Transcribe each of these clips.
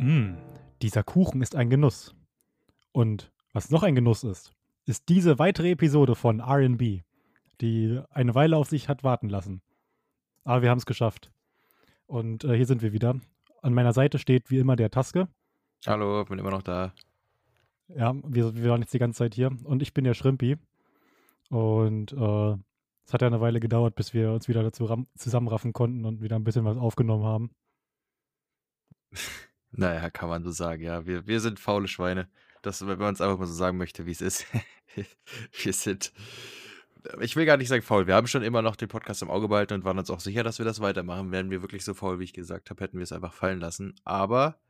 Mm, dieser Kuchen ist ein Genuss. Und was noch ein Genuss ist, ist diese weitere Episode von RB, die eine Weile auf sich hat warten lassen. Aber wir haben es geschafft. Und äh, hier sind wir wieder. An meiner Seite steht wie immer der Taske. Hallo, bin immer noch da. Ja, wir, wir waren jetzt die ganze Zeit hier. Und ich bin der Schrimpi. Und äh, es hat ja eine Weile gedauert, bis wir uns wieder dazu zusammenraffen konnten und wieder ein bisschen was aufgenommen haben. Naja, kann man so sagen, ja. Wir, wir sind faule Schweine. Das, wenn man es einfach mal so sagen möchte, wie es ist. wir sind. Ich will gar nicht sagen faul. Wir haben schon immer noch den Podcast im Auge behalten und waren uns auch sicher, dass wir das weitermachen. Wären wir wirklich so faul, wie ich gesagt habe, hätten wir es einfach fallen lassen. Aber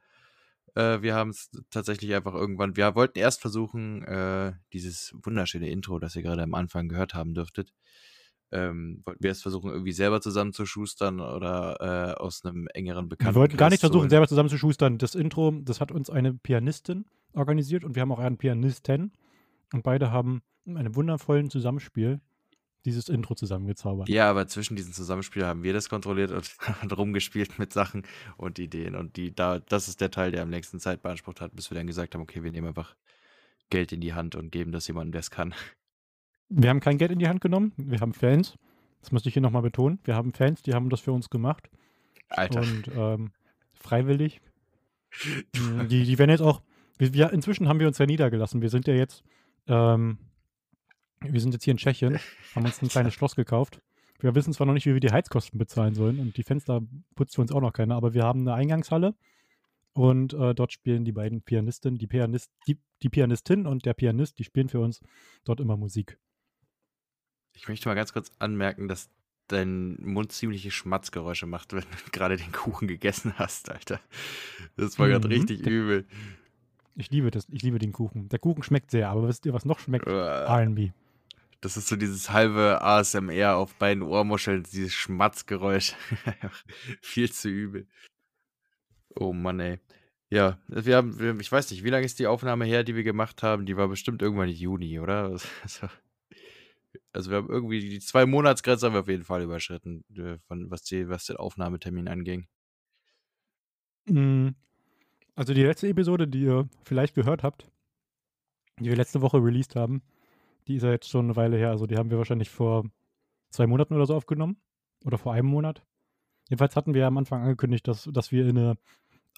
äh, wir haben es tatsächlich einfach irgendwann. Wir wollten erst versuchen, äh, dieses wunderschöne Intro, das ihr gerade am Anfang gehört haben dürftet, ähm, wollten wir es versuchen, irgendwie selber zusammenzuschustern oder äh, aus einem engeren Bekannten. Wir wollten gar nicht versuchen, selber zusammenzuschustern. Das Intro, das hat uns eine Pianistin organisiert und wir haben auch einen Pianisten. Und beide haben in einem wundervollen Zusammenspiel dieses Intro zusammengezaubert. Ja, aber zwischen diesen Zusammenspielen haben wir das kontrolliert und, und rumgespielt mit Sachen und Ideen. Und die, da, das ist der Teil, der am längsten Zeit beansprucht hat, bis wir dann gesagt haben, okay, wir nehmen einfach Geld in die Hand und geben das jemandem, der es kann. Wir haben kein Geld in die Hand genommen. Wir haben Fans. Das möchte ich hier nochmal betonen. Wir haben Fans, die haben das für uns gemacht. Alter. Und ähm, freiwillig. Mm, die, die werden jetzt auch. Wir, wir, inzwischen haben wir uns ja niedergelassen. Wir sind ja jetzt. Ähm, wir sind jetzt hier in Tschechien, haben uns ein kleines Schloss gekauft. Wir wissen zwar noch nicht, wie wir die Heizkosten bezahlen sollen und die Fenster putzt für uns auch noch keiner, aber wir haben eine Eingangshalle und äh, dort spielen die beiden Pianisten, die, Pianist, die, die Pianistin und der Pianist, die spielen für uns dort immer Musik. Ich möchte mal ganz kurz anmerken, dass dein Mund ziemliche Schmatzgeräusche macht, wenn du gerade den Kuchen gegessen hast, Alter. Das war gerade mhm. richtig übel. Ich liebe das, ich liebe den Kuchen. Der Kuchen schmeckt sehr, aber wisst ihr, was noch schmeckt? Uh, R&B. Das ist so dieses halbe ASMR auf beiden Ohrmuscheln, dieses Schmatzgeräusch. Viel zu übel. Oh Mann, ey. Ja, wir haben, ich weiß nicht, wie lange ist die Aufnahme her, die wir gemacht haben? Die war bestimmt irgendwann im Juni, oder? Also, also wir haben irgendwie die zwei Monatsgrenze haben wir auf jeden Fall überschritten, äh, von, was, die, was den Aufnahmetermin anging. Mm, also die letzte Episode, die ihr vielleicht gehört habt, die wir letzte Woche released haben, die ist ja jetzt schon eine Weile her. Also die haben wir wahrscheinlich vor zwei Monaten oder so aufgenommen. Oder vor einem Monat. Jedenfalls hatten wir am Anfang angekündigt, dass, dass wir in eine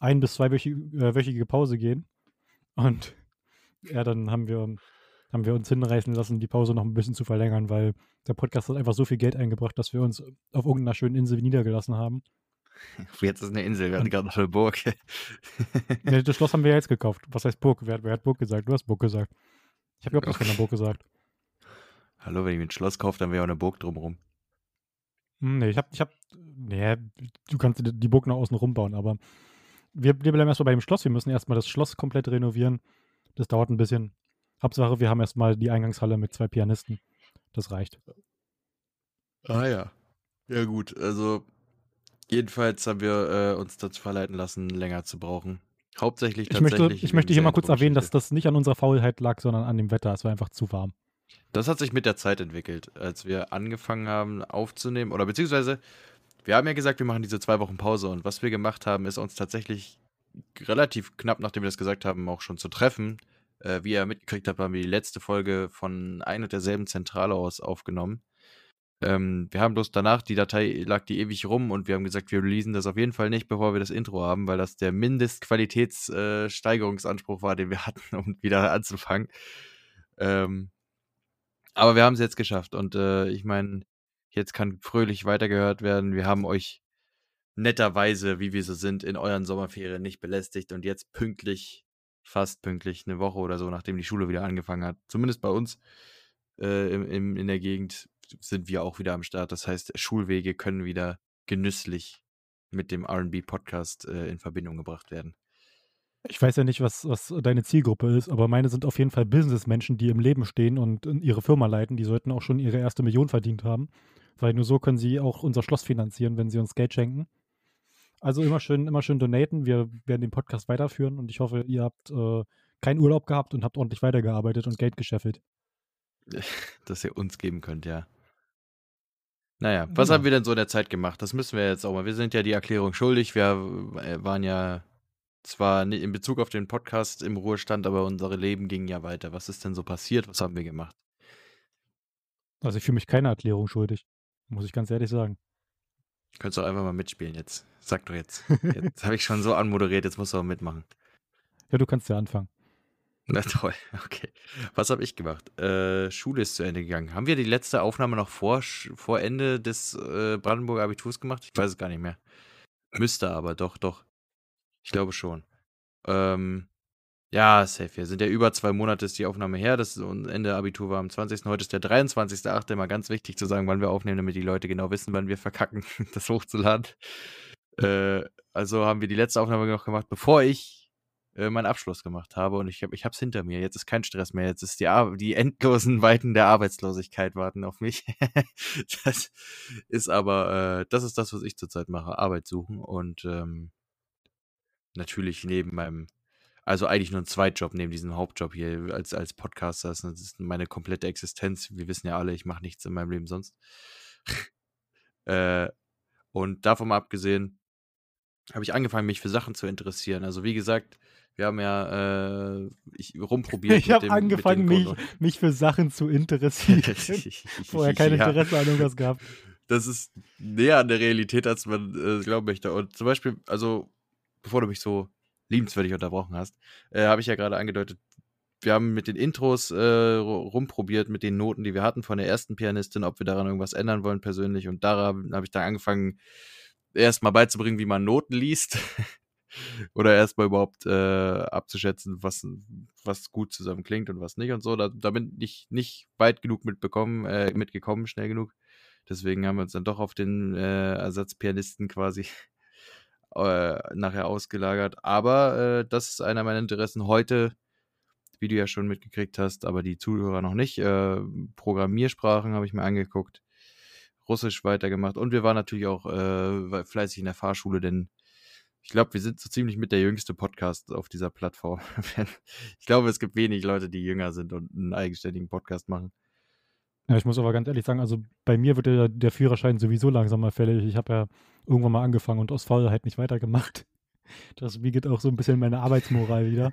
ein- bis zweiwöchige äh, Pause gehen. Und ja, dann haben wir haben wir uns hinreißen lassen, die Pause noch ein bisschen zu verlängern, weil der Podcast hat einfach so viel Geld eingebracht, dass wir uns auf irgendeiner schönen Insel niedergelassen haben. Jetzt ist eine Insel, wir hatten gerade noch eine Burg. nee, das Schloss haben wir ja jetzt gekauft. Was heißt Burg? Wer, wer hat Burg gesagt? Du hast Burg gesagt. Ich habe überhaupt okay. keiner Burg gesagt. Hallo, wenn ich mir ein Schloss kaufe, dann wäre auch eine Burg drumherum. Hm, nee, ich hab, ich hab, nee, du kannst die Burg noch außen rumbauen, aber wir, wir bleiben erstmal bei dem Schloss. Wir müssen erstmal das Schloss komplett renovieren. Das dauert ein bisschen. Hauptsache, wir haben erstmal die Eingangshalle mit zwei Pianisten. Das reicht. Ah ja. Ja gut, also jedenfalls haben wir äh, uns dazu verleiten lassen, länger zu brauchen. Hauptsächlich ich tatsächlich. Möchte, ich möchte hier mal kurz erwähnen, dass das nicht an unserer Faulheit lag, sondern an dem Wetter. Es war einfach zu warm. Das hat sich mit der Zeit entwickelt, als wir angefangen haben aufzunehmen. Oder beziehungsweise, wir haben ja gesagt, wir machen diese zwei Wochen Pause. Und was wir gemacht haben, ist uns tatsächlich relativ knapp, nachdem wir das gesagt haben, auch schon zu treffen äh, wie ihr mitgekriegt habt, haben wir die letzte Folge von einer derselben Zentrale aus aufgenommen. Ähm, wir haben bloß danach, die Datei lag die ewig rum und wir haben gesagt, wir releasen das auf jeden Fall nicht, bevor wir das Intro haben, weil das der Mindestqualitätssteigerungsanspruch äh, war, den wir hatten, um wieder anzufangen. Ähm, aber wir haben es jetzt geschafft und äh, ich meine, jetzt kann fröhlich weitergehört werden. Wir haben euch netterweise, wie wir so sind, in euren Sommerferien nicht belästigt und jetzt pünktlich fast pünktlich eine Woche oder so, nachdem die Schule wieder angefangen hat. Zumindest bei uns äh, im, im, in der Gegend sind wir auch wieder am Start. Das heißt, Schulwege können wieder genüsslich mit dem RB-Podcast äh, in Verbindung gebracht werden. Ich weiß ja nicht, was, was deine Zielgruppe ist, aber meine sind auf jeden Fall Businessmenschen, die im Leben stehen und ihre Firma leiten. Die sollten auch schon ihre erste Million verdient haben, weil nur so können sie auch unser Schloss finanzieren, wenn sie uns Geld schenken. Also immer schön, immer schön donaten. Wir werden den Podcast weiterführen und ich hoffe, ihr habt äh, keinen Urlaub gehabt und habt ordentlich weitergearbeitet und Geld gescheffelt. Dass ihr uns geben könnt, ja. Naja, was genau. haben wir denn so in der Zeit gemacht? Das müssen wir jetzt auch mal. Wir sind ja die Erklärung schuldig. Wir äh, waren ja zwar in Bezug auf den Podcast im Ruhestand, aber unsere Leben gingen ja weiter. Was ist denn so passiert? Was haben wir gemacht? Also ich fühle mich keine Erklärung schuldig, muss ich ganz ehrlich sagen. Könntest du auch einfach mal mitspielen jetzt. Sag doch jetzt. Jetzt habe ich schon so anmoderiert, jetzt musst du auch mitmachen. Ja, du kannst ja anfangen. Na toll, okay. Was habe ich gemacht? Äh, Schule ist zu Ende gegangen. Haben wir die letzte Aufnahme noch vor, vor Ende des äh, Brandenburger Abiturs gemacht? Ich weiß es gar nicht mehr. Müsste aber, doch, doch. Ich glaube schon. Ähm, ja, safe. Wir sind ja über zwei Monate ist die Aufnahme her. Das Ende Abitur war am 20. Heute ist der 23.8. Immer ganz wichtig zu sagen, wann wir aufnehmen, damit die Leute genau wissen, wann wir verkacken, das hochzuladen. Äh, also haben wir die letzte Aufnahme noch gemacht, bevor ich äh, meinen Abschluss gemacht habe. Und ich habe ich hinter mir. Jetzt ist kein Stress mehr. Jetzt ist die, Ar die endlosen Weiten der Arbeitslosigkeit warten auf mich. das ist aber, äh, das ist das, was ich zurzeit mache. Arbeit suchen. Und ähm, natürlich neben meinem also eigentlich nur ein Zweitjob neben diesem Hauptjob hier als, als Podcaster. Das ist meine komplette Existenz. Wir wissen ja alle, ich mache nichts in meinem Leben sonst. äh, und davon mal abgesehen, habe ich angefangen, mich für Sachen zu interessieren. Also wie gesagt, wir haben ja äh, ich rumprobiert. Ich habe angefangen, mich, mich für Sachen zu interessieren. Vorher kein ja. Interesse an irgendwas gehabt. Das ist näher an der Realität, als man äh, glauben möchte. Und zum Beispiel, also bevor du mich so liebenswürdig unterbrochen hast, äh, habe ich ja gerade angedeutet, wir haben mit den Intros äh, rumprobiert, mit den Noten, die wir hatten von der ersten Pianistin, ob wir daran irgendwas ändern wollen persönlich. Und da habe ich dann angefangen, erstmal beizubringen, wie man Noten liest. Oder erstmal überhaupt äh, abzuschätzen, was, was gut zusammen klingt und was nicht und so. Da, da bin ich nicht weit genug mitbekommen, äh, mitgekommen, schnell genug. Deswegen haben wir uns dann doch auf den äh, Ersatzpianisten quasi äh, nachher ausgelagert. Aber äh, das ist einer meiner Interessen heute, wie du ja schon mitgekriegt hast, aber die Zuhörer noch nicht. Äh, Programmiersprachen habe ich mir angeguckt, Russisch weitergemacht und wir waren natürlich auch äh, fleißig in der Fahrschule, denn ich glaube, wir sind so ziemlich mit der jüngste Podcast auf dieser Plattform. ich glaube, es gibt wenig Leute, die jünger sind und einen eigenständigen Podcast machen. Ja, ich muss aber ganz ehrlich sagen, also bei mir wird der, der Führerschein sowieso langsam mal fällig. Ich habe ja irgendwann mal angefangen und aus Faulheit nicht weitergemacht. Das wiegt auch so ein bisschen meine Arbeitsmoral wieder.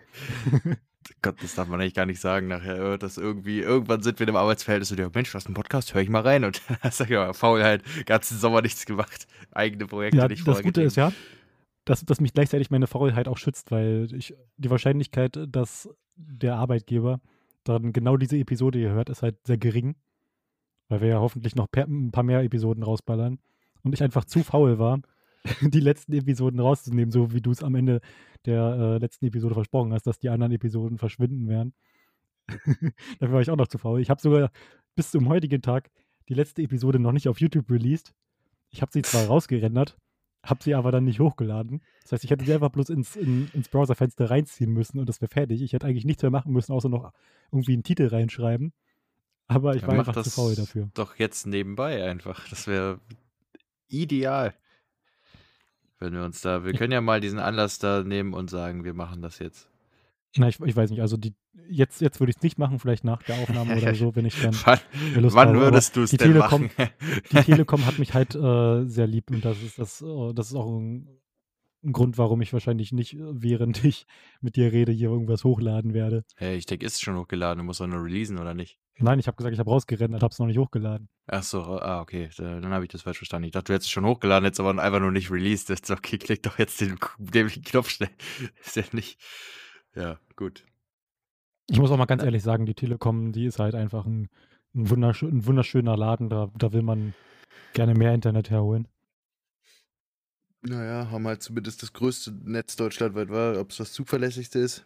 Gott, das darf man eigentlich gar nicht sagen nachher. Das irgendwie, irgendwann sind wir im Arbeitsverhältnis und ja, Mensch, was ein Podcast, höre ich mal rein. Und dann sag ich ja, Faulheit, ganzen Sommer nichts gemacht, eigene Projekte ja, nicht Das Gute ist ja, dass, dass mich gleichzeitig meine Faulheit auch schützt, weil ich, die Wahrscheinlichkeit, dass der Arbeitgeber dann genau diese Episode hier hört, ist halt sehr gering. Weil wir ja hoffentlich noch ein paar mehr Episoden rausballern. Und ich einfach zu faul war, die letzten Episoden rauszunehmen, so wie du es am Ende der äh, letzten Episode versprochen hast, dass die anderen Episoden verschwinden werden. Dafür war ich auch noch zu faul. Ich habe sogar bis zum heutigen Tag die letzte Episode noch nicht auf YouTube released. Ich habe sie zwar rausgerendert, habe sie aber dann nicht hochgeladen. Das heißt, ich hätte sie einfach bloß ins, in, ins Browserfenster reinziehen müssen und das wäre fertig. Ich hätte eigentlich nichts mehr machen müssen, außer noch irgendwie einen Titel reinschreiben. Aber ich ja, war einfach zu faul dafür. Doch jetzt nebenbei einfach. Das wäre ideal. Wenn wir uns da, wir können ja mal diesen Anlass da nehmen und sagen, wir machen das jetzt. Na, ich, ich weiß nicht, also die, jetzt, jetzt würde ich es nicht machen, vielleicht nach der Aufnahme oder so, wenn ich dann wann, wann würdest du es denn Telekom, machen? die Telekom hat mich halt äh, sehr lieb und das ist, das, oh, das ist auch ein, ein, Grund, warum ich wahrscheinlich nicht, während ich mit dir rede, hier irgendwas hochladen werde. Hey, ich denke, ist schon hochgeladen, du musst doch nur releasen, oder nicht? Nein, ich habe gesagt, ich habe rausgerendert, habe es noch nicht hochgeladen. Ach so, ah, okay, dann habe ich das falsch verstanden. Ich dachte, du hättest es schon hochgeladen, jetzt aber einfach nur nicht released. Jetzt, okay, klick doch jetzt den, den Knopf schnell. Ist ja nicht. Ja, gut. Ich muss auch mal ganz ehrlich sagen, die Telekom, die ist halt einfach ein, ein, wundersch ein wunderschöner Laden. Da, da will man gerne mehr Internet herholen. Naja, haben halt zumindest das größte Netz deutschlandweit war. Ob es das zuverlässigste ist,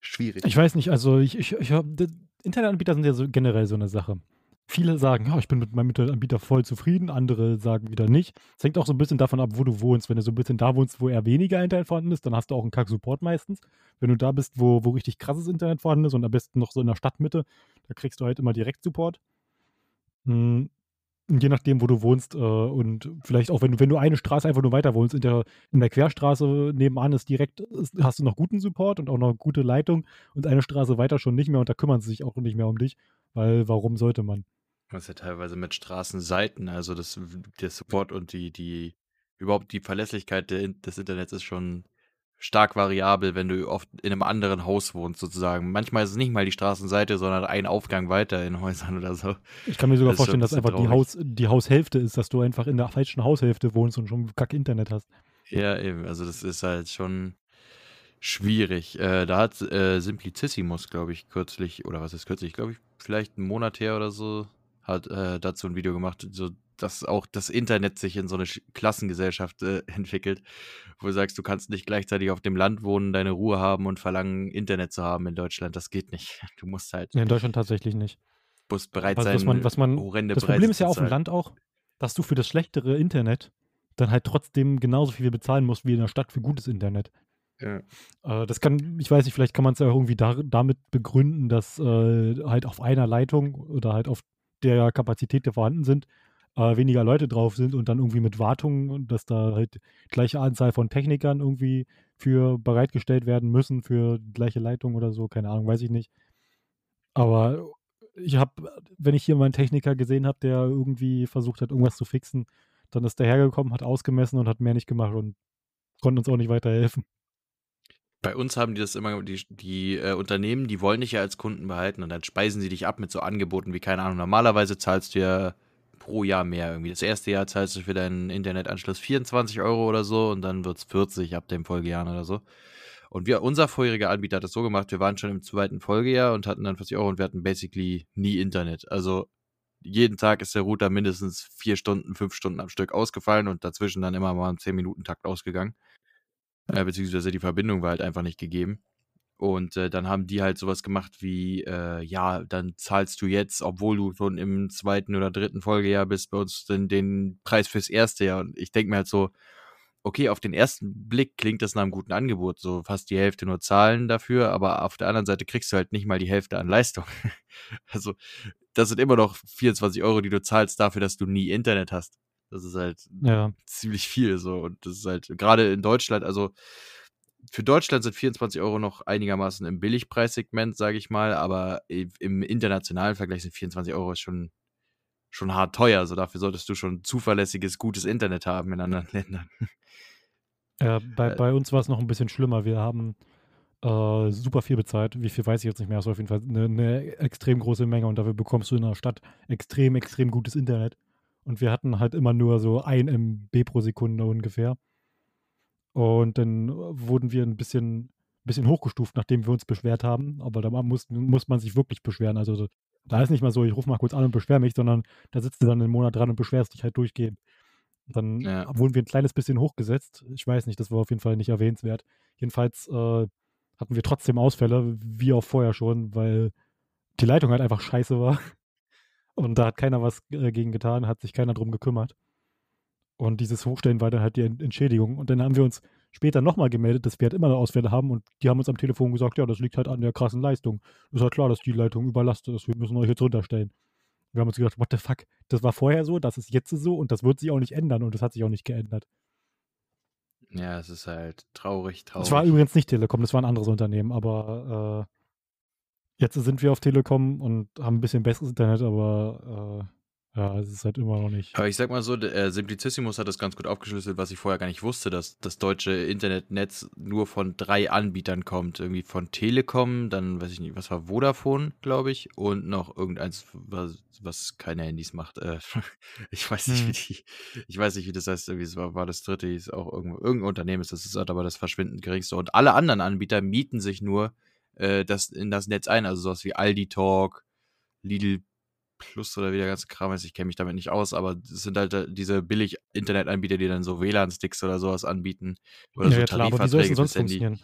schwierig. Ich weiß nicht, also ich, ich, ich habe Internetanbieter sind ja so generell so eine Sache. Viele sagen, ja, ich bin mit meinem Internetanbieter voll zufrieden, andere sagen wieder nicht. Es hängt auch so ein bisschen davon ab, wo du wohnst. Wenn du so ein bisschen da wohnst, wo eher weniger Internet vorhanden ist, dann hast du auch einen Kack-Support meistens. Wenn du da bist, wo, wo richtig krasses Internet vorhanden ist und am besten noch so in der Stadtmitte, da kriegst du halt immer direkt Support. Hm, je nachdem, wo du wohnst äh, und vielleicht auch, wenn du, wenn du eine Straße einfach nur weiter wohnst, in der, in der Querstraße nebenan ist direkt, ist, hast du noch guten Support und auch noch gute Leitung und eine Straße weiter schon nicht mehr und da kümmern sie sich auch nicht mehr um dich, weil warum sollte man? Das ist ja teilweise mit Straßenseiten, also das, der Support und die, die, überhaupt die Verlässlichkeit des Internets ist schon stark variabel, wenn du oft in einem anderen Haus wohnst, sozusagen. Manchmal ist es nicht mal die Straßenseite, sondern ein Aufgang weiter in Häusern oder so. Ich kann mir sogar Das vorstellen, dass einfach die. Haus, die Haushälfte ist, dass du einfach in der falschen Haushälfte wohnst und schon kack Internet hast. Ja, eben. Also das ist halt schon schwierig. Äh, da hat äh, Simplicissimus, glaube ich, kürzlich, oder was ist kürzlich, glaube ich, vielleicht einen Monat her oder so, hat äh, dazu ein Video gemacht, so dass auch das Internet sich in so eine Sch- Klassengesellschaft äh, entwickelt, wo du sagst, du kannst nicht gleichzeitig auf dem Land wohnen, deine Ruhe haben und verlangen, Internet zu haben in Deutschland. Das geht nicht. Du musst halt Nee, in Deutschland tatsächlich nicht. musst bereit Was, sein, was man, was man, horrende das Preise Problem ist ja auf dem. Land auch, dass du für das schlechtere Internet dann halt trotzdem genauso viel bezahlen musst wie in der Stadt für gutes Internet. Ja. Äh, das kann, ich weiß nicht, vielleicht kann man es ja irgendwie da, damit begründen, dass äh, halt auf einer Leitung oder halt auf der Kapazität, die vorhanden sind, äh, weniger Leute drauf sind und dann irgendwie mit Wartungen und dass da halt gleiche Anzahl von Technikern irgendwie für bereitgestellt werden müssen für die gleiche Leitung oder so, keine Ahnung, weiß ich nicht. Aber ich habe, wenn ich hier meinen Techniker gesehen habe, der irgendwie versucht hat, irgendwas zu fixen, dann ist der hergekommen, hat ausgemessen und hat mehr nicht gemacht und konnte uns auch nicht weiterhelfen. Bei uns haben die das immer, die, die äh, Unternehmen, die wollen dich ja als Kunden behalten und dann speisen sie dich ab mit so Angeboten wie, keine Ahnung, normalerweise zahlst du ja pro Jahr mehr irgendwie. Das erste Jahr zahlst du für deinen Internetanschluss 24 Euro oder so und dann wird es 40 ab dem Folgejahr oder so. Und wir, unser vorheriger Anbieter hat das so gemacht, wir waren schon im zweiten Folgejahr und hatten dann 40 Euro und wir hatten basically nie Internet. Also jeden Tag ist der Router mindestens vier Stunden, fünf Stunden am Stück ausgefallen und dazwischen dann immer mal im 10-Minuten-Takt ausgegangen. Äh, beziehungsweise die Verbindung war halt einfach nicht gegeben. Und äh, dann haben die halt sowas gemacht wie, äh, ja, dann zahlst du jetzt, obwohl du schon im zweiten oder dritten Folgejahr bist, bei uns den, den Preis fürs erste Jahr. Und ich denke mir halt so, okay, auf den ersten Blick klingt das nach einem guten Angebot, so fast die Hälfte nur zahlen dafür, aber auf der anderen Seite kriegst du halt nicht mal die Hälfte an Leistung. also, das sind immer noch 24 Euro, die du zahlst dafür, dass du nie Internet hast. Das ist halt Ja, ziemlich viel so. Und das ist halt gerade in Deutschland, also für Deutschland sind 24 Euro noch einigermaßen im Billigpreissegment, sage ich mal, aber im internationalen Vergleich sind 24 Euro schon, schon hart teuer. Also dafür solltest du schon zuverlässiges, gutes Internet haben in anderen Ländern. äh, bei, Äh, bei uns war es noch ein bisschen schlimmer. Wir haben äh, super viel bezahlt. Wie viel weiß ich jetzt nicht mehr. Es war auf jeden Fall eine, eine extrem große Menge und dafür bekommst du in der Stadt extrem, extrem gutes Internet. Und wir hatten halt immer nur so ein MB pro Sekunde ungefähr. Und dann wurden wir ein bisschen, bisschen hochgestuft, nachdem wir uns beschwert haben. Aber da muss, muss man sich wirklich beschweren. Also so- da ist nicht mal so, ich rufe mal kurz an und beschwere mich, sondern da sitzt du dann einen Monat dran und beschwerst dich halt durchgehend. Dann Ja. wurden wir ein kleines bisschen hochgesetzt. Ich weiß nicht, das war auf jeden Fall nicht erwähnenswert. Jedenfalls äh, hatten wir trotzdem Ausfälle, wie auch vorher schon, weil die Leitung halt einfach scheiße war. Und da hat keiner was äh, gegen getan, hat sich keiner drum gekümmert. Und dieses Hochstellen war dann halt die Ent- Entschädigung. Und dann haben wir uns später nochmal gemeldet, dass wir halt immer noch Ausfälle haben. Und die haben uns am Telefon gesagt, ja, das liegt halt an der krassen Leistung. Ist halt klar, dass die Leitung überlastet ist. Wir müssen euch jetzt runterstellen. Wir haben uns gedacht, what the fuck? Das war vorher so, das ist jetzt so und das wird sich auch nicht ändern. Und das hat sich auch nicht geändert. ja, es ist halt traurig, traurig. Es war übrigens nicht Telekom, das war ein anderes Unternehmen. Aber äh, jetzt sind wir auf Telekom und haben ein bisschen besseres Internet, aber äh, ja, es ist halt immer noch nicht. Aber ich sag mal so, der, äh, Simplicissimus hat das ganz gut aufgeschlüsselt, was ich vorher gar nicht wusste, dass das deutsche Internetnetz nur von drei Anbietern kommt. Irgendwie von Telekom, dann weiß ich nicht, was war Vodafone, glaube ich, und noch irgendeins, was, was keine Handys macht. Äh, ich weiß nicht, Hm. wie die, ich weiß nicht, wie das heißt, irgendwie es war, war das dritte, ist auch irgendwo, irgendein Unternehmen ist das, ist halt aber das verschwindend geringste. Und alle anderen Anbieter mieten sich nur äh, das, in das Netz ein, also sowas wie Aldi Talk, Lidl Plus oder wie der ganze Kram ist, ich kenne mich damit nicht aus, aber es sind halt äh, diese billig Internetanbieter, die dann so WLAN-Sticks oder sowas anbieten. Oder Ja, so ja, klar, aber wie soll es denn Tarifverträge sonst funktionieren?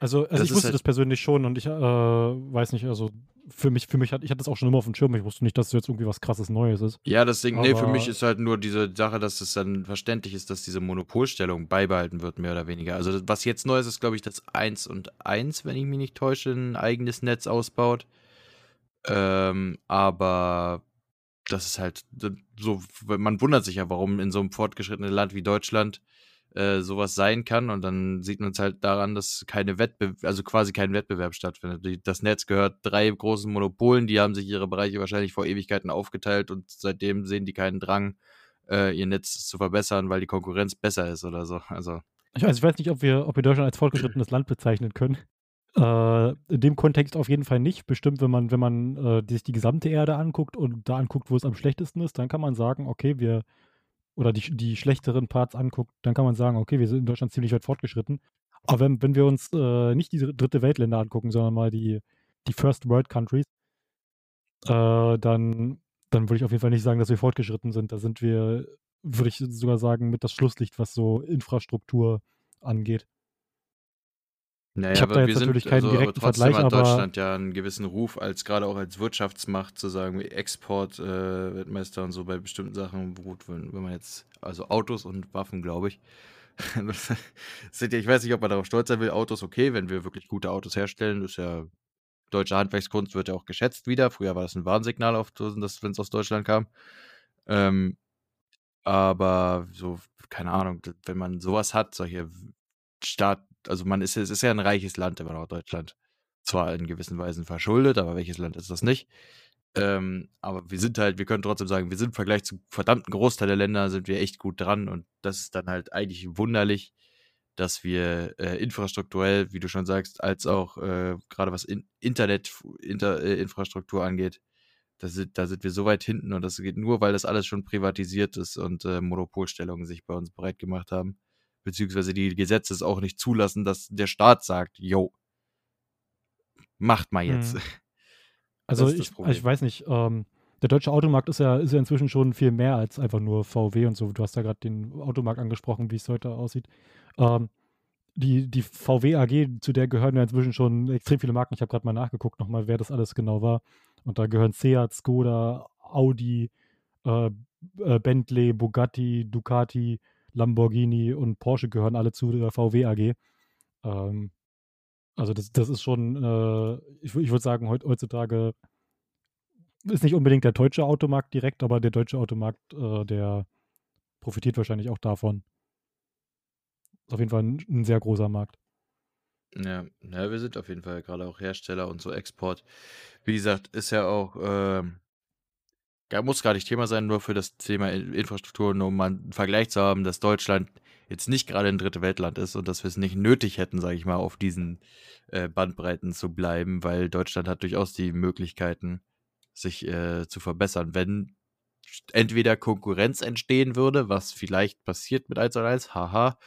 Also, also Das ich wusste halt- das persönlich schon und ich äh, weiß nicht, also für mich, für mich hat, ich hatte das auch schon immer auf dem Schirm, ich wusste nicht, dass es jetzt irgendwie was krasses Neues ist. Ja, deswegen, nee, für mich ist halt nur diese Sache, dass es dann verständlich ist, dass diese Monopolstellung beibehalten wird, mehr oder weniger. Also, das- was jetzt neu ist, ist, glaube ich, dass 1 und 1, wenn ich mich nicht täusche, ein eigenes Netz ausbaut. Ähm, aber das ist halt so, man wundert sich ja, warum in so einem fortgeschrittenen Land wie Deutschland äh, sowas sein kann. Und dann sieht man es halt daran, dass keine Wettbewerb, also quasi kein Wettbewerb stattfindet. Das Netz gehört drei großen Monopolen, die haben sich ihre Bereiche wahrscheinlich vor Ewigkeiten aufgeteilt und seitdem sehen die keinen Drang, äh, ihr Netz zu verbessern, weil die Konkurrenz besser ist oder so. Also Ich weiß, ich weiß nicht, ob wir, ob wir Deutschland als fortgeschrittenes Land bezeichnen können. Äh, in dem Kontext auf jeden Fall nicht. Bestimmt, wenn man, wenn man äh, sich die gesamte Erde anguckt und da anguckt, wo es am schlechtesten ist, dann kann man sagen, okay, wir, oder die, die schlechteren Parts anguckt, dann kann man sagen, okay, wir sind in Deutschland ziemlich weit fortgeschritten. Aber wenn, wenn wir uns äh, nicht diese dritte Weltländer angucken, sondern mal die, die First World Countries, äh, dann, dann würde ich auf jeden Fall nicht sagen, dass wir fortgeschritten sind. Da sind wir, würde ich sogar sagen, mit das Schlusslicht, was so Infrastruktur angeht. Naja, aber wir sind natürlich keinen also, direkten trotzdem Vergleich, hat Deutschland ja einen gewissen Ruf, als gerade auch als Wirtschaftsmacht zu sagen, Export-Weltmeister äh, und so bei bestimmten Sachen. Gut, wenn, wenn man jetzt, also Autos und Waffen, glaube ich. sind ja, ich weiß nicht, ob man darauf stolz sein will. Autos okay, wenn wir wirklich gute Autos herstellen, ist ja deutsche Handwerkskunst wird ja auch geschätzt wieder. Früher war das ein Warnsignal auf wenn es aus Deutschland kam. Ähm, aber so, keine Ahnung, wenn man sowas hat, solche Staat, also man ist, es ist ja ein reiches Land immer noch Deutschland. Zwar in gewissen Weisen verschuldet, aber welches Land ist das nicht? Ähm, aber wir sind halt, wir können trotzdem sagen, wir sind im Vergleich zum verdammten Großteil der Länder sind wir echt gut dran und das ist dann halt eigentlich wunderlich, dass wir äh, infrastrukturell, wie du schon sagst, als auch äh, gerade was in Internetinfrastruktur äh, angeht, da sind, da sind wir so weit hinten und das geht nur, weil das alles schon privatisiert ist und äh, Monopolstellungen sich bei uns breit gemacht haben beziehungsweise die Gesetze es auch nicht zulassen, dass der Staat sagt, yo, macht mal jetzt. Hm. Also ich, ich weiß nicht, ähm, der deutsche Automarkt ist ja, ist ja inzwischen schon viel mehr als einfach nur VW und so. Du hast ja gerade den Automarkt angesprochen, wie es heute aussieht. Ähm, die, die VW AG, zu der gehören ja inzwischen schon extrem viele Marken. Ich habe gerade mal nachgeguckt, nochmal, wer das alles genau war. Und da gehören Seat, Skoda, Audi, äh, äh Bentley, Bugatti, Ducati, Lamborghini und Porsche gehören alle zu der VW AG. Ähm, also das, das ist schon, äh, ich, ich würde sagen, heut, heutzutage ist nicht unbedingt der deutsche Automarkt direkt, aber der deutsche Automarkt, äh, der profitiert wahrscheinlich auch davon. Ist auf jeden Fall ein, ein sehr großer Markt. Ja, ja, wir sind auf jeden Fall gerade auch Hersteller und so Export. Wie gesagt, ist ja auch, ähm, muss gar nicht Thema sein, nur für das Thema Infrastruktur, nur um mal einen Vergleich zu haben, dass Deutschland jetzt nicht gerade ein dritte Weltland ist und dass wir es nicht nötig hätten, sage ich mal, auf diesen äh, Bandbreiten zu bleiben, weil Deutschland hat durchaus die Möglichkeiten, sich äh, zu verbessern. Wenn entweder Konkurrenz entstehen würde, was vielleicht passiert mit 1 und 1, haha,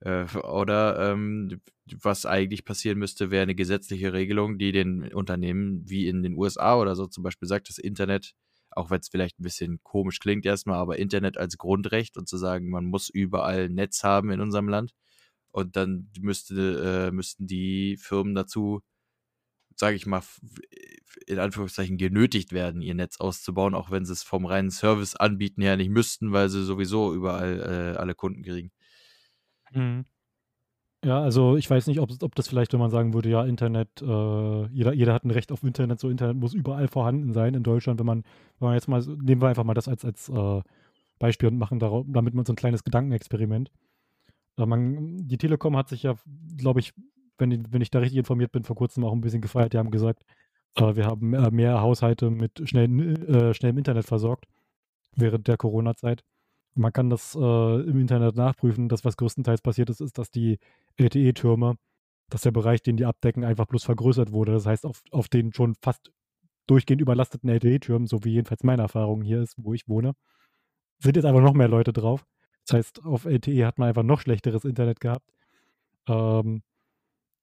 äh, oder ähm, was eigentlich passieren müsste, wäre eine gesetzliche Regelung, die den Unternehmen wie in den USA oder so zum Beispiel sagt, das Internet auch wenn es vielleicht ein bisschen komisch klingt erstmal, aber Internet als Grundrecht und zu sagen, man muss überall Netz haben in unserem Land. Und dann müsste, äh, müssten die Firmen dazu, sage ich mal, in Anführungszeichen genötigt werden, ihr Netz auszubauen, auch wenn sie es vom reinen Service anbieten her nicht müssten, weil sie sowieso überall äh, alle Kunden kriegen. Mhm. Ja, also ich weiß nicht, ob, ob das vielleicht, wenn man sagen würde, ja, Internet, äh, jeder, jeder hat ein Recht auf Internet, so Internet muss überall vorhanden sein in Deutschland. Wenn man, wenn man jetzt mal, nehmen wir einfach mal das als, als äh, Beispiel und machen darauf, damit man so ein kleines Gedankenexperiment. Äh, man, die Telekom hat sich ja, glaube ich, wenn, wenn ich da richtig informiert bin, vor kurzem auch ein bisschen gefeiert. Die haben gesagt, äh, wir haben mehr, mehr Haushalte mit schnellen, äh, schnellem Internet versorgt während der Corona-Zeit. Man kann das äh, im Internet nachprüfen. Das, was größtenteils passiert ist, ist, dass die LTE-Türme, dass der Bereich, den die abdecken, einfach bloß vergrößert wurde. Das heißt, auf, auf den schon fast durchgehend überlasteten LTE-Türmen, so wie jedenfalls meine Erfahrung hier ist, wo ich wohne, sind jetzt einfach noch mehr Leute drauf. Das heißt, auf LTE hat man einfach noch schlechteres Internet gehabt. Ähm,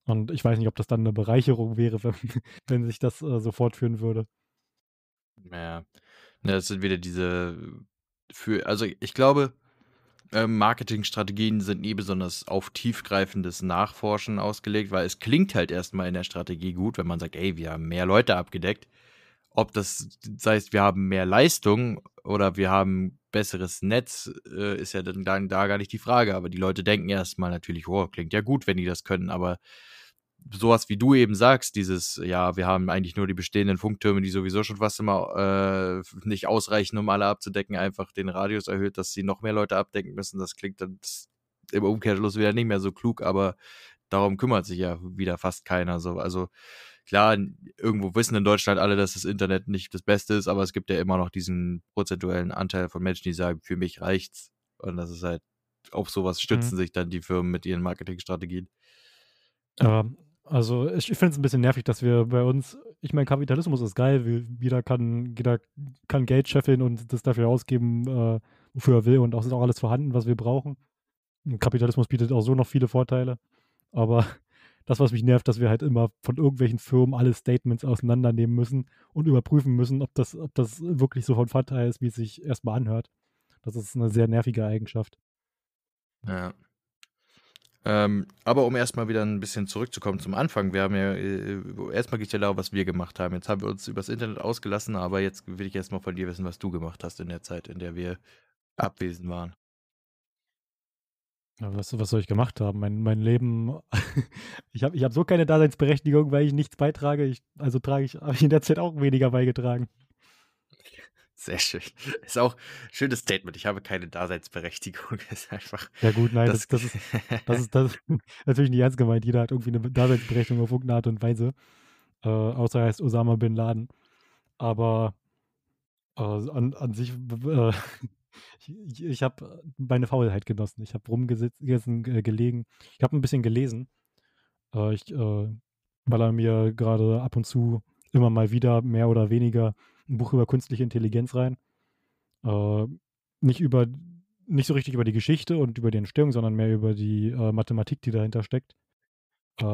und ich weiß nicht, ob das dann eine Bereicherung wäre, wenn, wenn sich das äh, so fortführen würde. Ja, das sind wieder diese für, also ich glaube, ähm, Marketingstrategien sind nie besonders auf tiefgreifendes Nachforschen ausgelegt, weil es klingt halt erstmal in der Strategie gut, wenn man sagt, ey, wir haben mehr Leute abgedeckt. Ob das, heißt, wir haben mehr Leistung oder wir haben besseres Netz, äh, ist ja dann da, da gar nicht die Frage. Aber die Leute denken erstmal natürlich, oh, klingt ja gut, wenn die das können, aber sowas wie du eben sagst, dieses, ja, wir haben eigentlich nur die bestehenden Funktürme, die sowieso schon fast immer äh, nicht ausreichen, um alle abzudecken, einfach den Radius erhöht, dass sie noch mehr Leute abdecken müssen. Das klingt dann im Umkehrschluss wieder nicht mehr so klug, aber darum kümmert sich ja wieder fast keiner. So. Also klar, irgendwo wissen in Deutschland alle, dass das Internet nicht das Beste ist, aber es gibt ja immer noch diesen prozentuellen Anteil von Menschen, die sagen, für mich reicht's. Und das ist halt auf sowas Mhm. stützen sich dann die Firmen mit ihren Marketingstrategien. Ja, also ich, ich finde es ein bisschen nervig, dass wir bei uns, ich meine, Kapitalismus ist geil, jeder, kann, jeder kann Geld scheffeln und das dafür ausgeben, äh, wofür er will und auch ist auch alles vorhanden, was wir brauchen. Kapitalismus bietet auch so noch viele Vorteile, aber das, was mich nervt, dass wir halt immer von irgendwelchen Firmen alle Statements auseinandernehmen müssen und überprüfen müssen, ob das, ob das wirklich so von Vorteil ist, wie es sich erstmal anhört. Das ist eine sehr nervige Eigenschaft. Ja. Ähm, aber um erstmal wieder ein bisschen zurückzukommen zum Anfang, wir haben ja, äh, erstmal geht ja darum, was wir gemacht haben. Jetzt haben wir uns übers Internet ausgelassen, aber jetzt will ich erstmal von dir wissen, was du gemacht hast in der Zeit, in der wir abwesend waren. Was, was soll ich gemacht haben? Mein, mein Leben, ich habe ich hab so keine Daseinsberechtigung, weil ich nichts beitrage. Ich, also trage ich, habe ich in der Zeit auch weniger beigetragen. Sehr schön. Ist auch ein schönes Statement. Ich habe keine Daseinsberechtigung. Ist einfach. Ja gut, nein, das, das, ist, das ist das ist natürlich nicht ernst gemeint. Jeder hat irgendwie eine Daseinsberechtigung auf irgendeine Art und Weise. Äh, außer er heißt Osama Bin Laden. Aber äh, an, an sich, äh, ich, ich habe meine Faulheit genossen. Ich habe rumgesessen, gelegen. Ich habe ein bisschen gelesen. Äh, ich äh, baller mir gerade ab und zu immer mal wieder mehr oder weniger ein Buch über künstliche Intelligenz rein. Äh, nicht über, nicht so richtig über die Geschichte und über die Entstehung, sondern mehr über die äh, Mathematik, die dahinter steckt. Äh,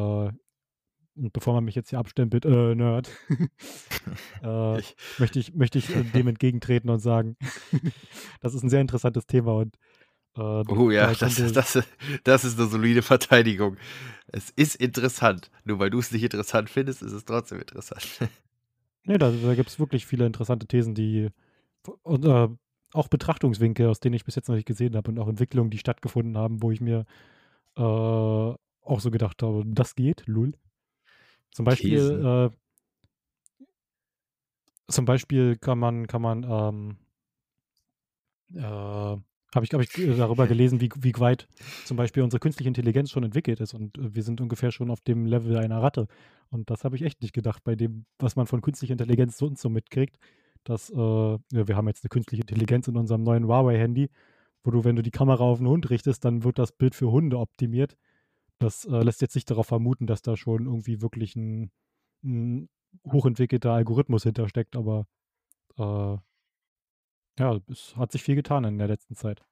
und bevor man mich jetzt hier abstempelt, äh, Nerd, äh, Ich- möchte ich, möchte ich äh, dem entgegentreten und sagen, das ist ein sehr interessantes Thema und äh, Oh ja, da das, das, das ist eine solide Verteidigung. Es ist interessant. Nur weil du es nicht interessant findest, ist es trotzdem interessant. Nee, da, da gibt es wirklich viele interessante Thesen, die und äh, auch Betrachtungswinkel, aus denen ich bis jetzt noch nicht gesehen habe und auch Entwicklungen, die stattgefunden haben, wo ich mir äh, auch so gedacht habe, das geht, lul. Zum Beispiel, äh, zum Beispiel kann man, kann man, ähm, äh, habe ich, hab ich äh, darüber gelesen, wie, wie weit zum Beispiel unsere künstliche Intelligenz schon entwickelt ist und wir sind ungefähr schon auf dem Level einer Ratte. Und das habe ich echt nicht gedacht bei dem, was man von künstlicher Intelligenz sonst so mitkriegt. Dass, äh, ja, wir haben jetzt eine künstliche Intelligenz in unserem neuen Huawei-Handy, wo du, wenn du die Kamera auf einen Hund richtest, dann wird das Bild für Hunde optimiert. Das äh, lässt jetzt nicht darauf vermuten, dass da schon irgendwie wirklich ein, ein hochentwickelter Algorithmus hintersteckt, aber äh, ja, es hat sich viel getan in der letzten Zeit.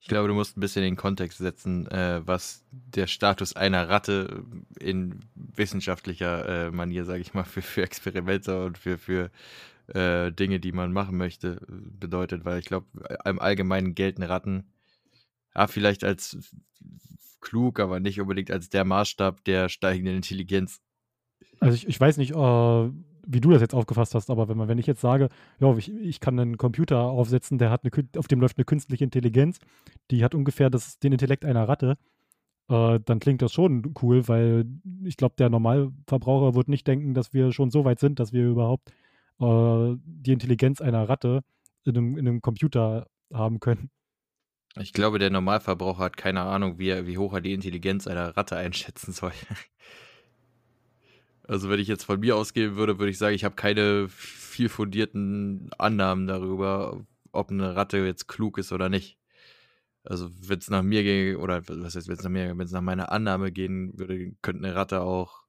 Ich glaube, du musst ein bisschen den Kontext setzen, äh, was der Status einer Ratte in wissenschaftlicher äh, Manier, sage ich mal, für, für Experimente und für, für äh, Dinge, die man machen möchte, bedeutet. Weil ich glaube, im Allgemeinen gelten Ratten ja, vielleicht als klug, aber nicht unbedingt als der Maßstab der steigenden Intelligenz. Also ich, ich weiß nicht, äh, wie du das jetzt aufgefasst hast, aber wenn, man, wenn ich jetzt sage, ja, ich, ich kann einen Computer aufsetzen, der hat eine, auf dem läuft eine künstliche Intelligenz, die hat ungefähr das, den Intellekt einer Ratte, äh, dann klingt das schon cool, weil ich glaube, der Normalverbraucher wird nicht denken, dass wir schon so weit sind, dass wir überhaupt äh, die Intelligenz einer Ratte in einem, in einem Computer haben können. Ich glaube, der Normalverbraucher hat keine Ahnung, wie, er, wie hoch er die Intelligenz einer Ratte einschätzen soll. Also wenn ich jetzt von mir ausgehen würde, würde ich sagen, ich habe keine viel fundierten Annahmen darüber, ob eine Ratte jetzt klug ist oder nicht. Also wenn es nach mir ginge, oder was heißt, wenn es nach mir, wenn es nach meiner Annahme gehen würde, könnte eine Ratte auch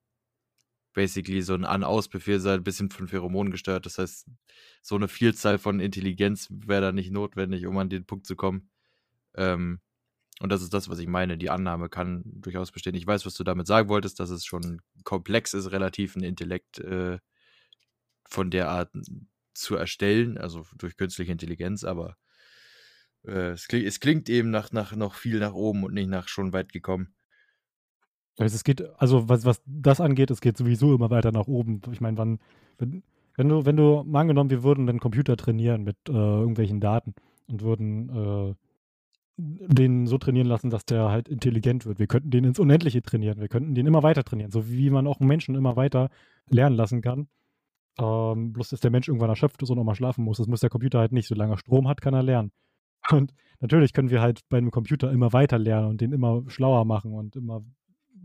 basically so ein An-Aus-Befehl sein, ein bisschen von Pheromonen gesteuert. Das heißt, so eine Vielzahl von Intelligenz wäre da nicht notwendig, um an den Punkt zu kommen. Ähm, und das ist das, was ich meine. Die Annahme kann durchaus bestehen. Ich weiß, was du damit sagen wolltest, dass es schon komplex ist, relativ ein Intellekt äh, von der Art zu erstellen, also durch künstliche Intelligenz, aber äh, es, klingt, es klingt eben nach, nach noch viel nach oben und nicht nach schon weit gekommen. Also es geht, also was, was das angeht, es geht sowieso immer weiter nach oben. Ich meine, wann, wenn, wenn du, wenn du, mal angenommen, wir würden den Computer trainieren mit äh, irgendwelchen Daten und würden äh, den so trainieren lassen, dass der halt intelligent wird. Wir könnten den ins Unendliche trainieren. Wir könnten den immer weiter trainieren, so wie man auch einen Menschen immer weiter lernen lassen kann. Ähm, bloß, dass der Mensch irgendwann erschöpft ist und auch mal schlafen muss. Das muss der Computer halt nicht. Solange er Strom hat, kann er lernen. Und natürlich können wir halt bei einem Computer immer weiter lernen und den immer schlauer machen und immer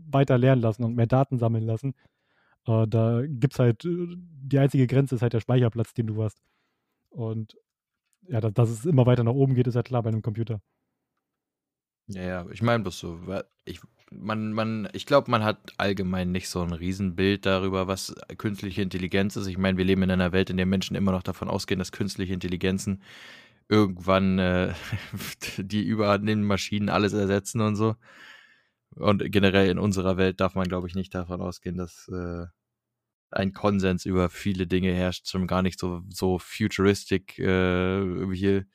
weiter lernen lassen und mehr Daten sammeln lassen. Äh, da gibt es halt, äh, die einzige Grenze ist halt der Speicherplatz, den du hast. Und ja, dass, dass es immer weiter nach oben geht, ist ja klar bei einem Computer. Ja, ja, ich meine bloß so, ich, man, man, ich glaube, man hat allgemein nicht so ein Riesenbild darüber, was künstliche Intelligenz ist. Ich meine, wir leben in einer Welt, in der Menschen immer noch davon ausgehen, dass künstliche Intelligenzen irgendwann äh, die überhandenden Maschinen alles ersetzen und so. Und generell in unserer Welt darf man, glaube ich, nicht davon ausgehen, dass äh, ein Konsens über viele Dinge herrscht, schon gar nicht so, so futuristic äh, irgendwelche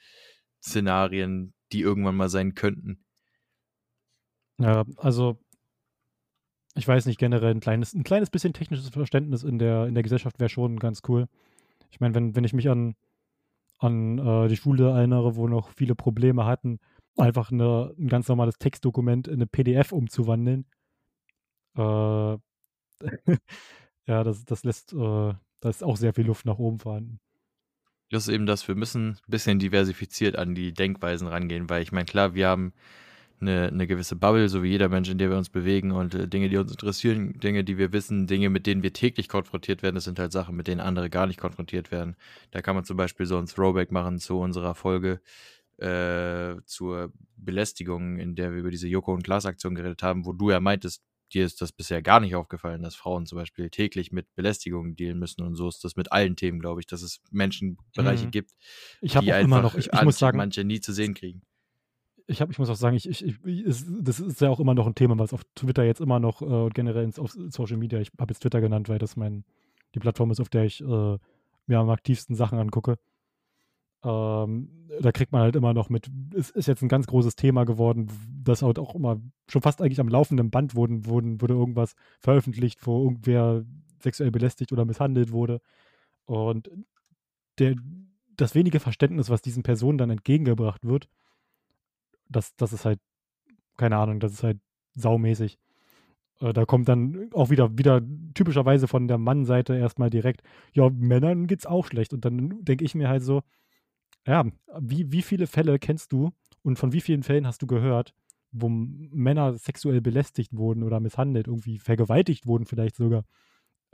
Szenarien, die irgendwann mal sein könnten. Ja, also ich weiß nicht, generell ein kleines, ein kleines bisschen technisches Verständnis in der, in der Gesellschaft wäre schon ganz cool. Ich meine, wenn, wenn ich mich an, an äh, die Schule erinnere, wo noch viele Probleme hatten, einfach eine, ein ganz normales Textdokument in eine PDF umzuwandeln. Äh, ja, das, das lässt, äh, da ist auch sehr viel Luft nach oben vorhanden. Das ist eben das, wir müssen ein bisschen diversifiziert an die Denkweisen rangehen, weil ich meine, klar, wir haben eine, eine gewisse Bubble, so wie jeder Mensch, in der wir uns bewegen und äh, Dinge, die uns interessieren, Dinge, die wir wissen, Dinge, mit denen wir täglich konfrontiert werden, das sind halt Sachen, mit denen andere gar nicht konfrontiert werden. Da kann man zum Beispiel so ein Throwback machen zu unserer Folge äh, zur Belästigung, in der wir über diese Joko und Klaas Aktion geredet haben, wo du ja meintest, dir ist das bisher gar nicht aufgefallen, dass Frauen zum Beispiel täglich mit Belästigungen dealen müssen und so ist das mit allen Themen, glaube ich, dass es Menschenbereiche Mhm. gibt, Ich die einfach noch, ich, ich muss sagen, manche nie zu sehen kriegen. Ich, hab, ich muss auch sagen, ich, ich, ich, ist, das ist ja auch immer noch ein Thema, was auf Twitter jetzt immer noch äh, generell auf Social Media, ich habe jetzt Twitter genannt, weil das mein, die Plattform ist, auf der ich äh, mir am aktivsten Sachen angucke. Ähm, da kriegt man halt immer noch mit, es ist jetzt ein ganz großes Thema geworden, das halt auch immer schon fast eigentlich am laufenden Band wurden, wurden, wurde irgendwas veröffentlicht, wo irgendwer sexuell belästigt oder misshandelt wurde. Und der, das wenige Verständnis, was diesen Personen dann entgegengebracht wird, das, das ist halt, keine Ahnung, das ist halt saumäßig. Äh, da kommt dann auch wieder, wieder typischerweise von der Mannseite erstmal direkt, ja, Männern geht's auch schlecht. Und dann denke ich mir halt so, ja, wie, wie viele Fälle kennst du und von wie vielen Fällen hast du gehört, wo Männer sexuell belästigt wurden oder misshandelt, irgendwie vergewaltigt wurden vielleicht sogar.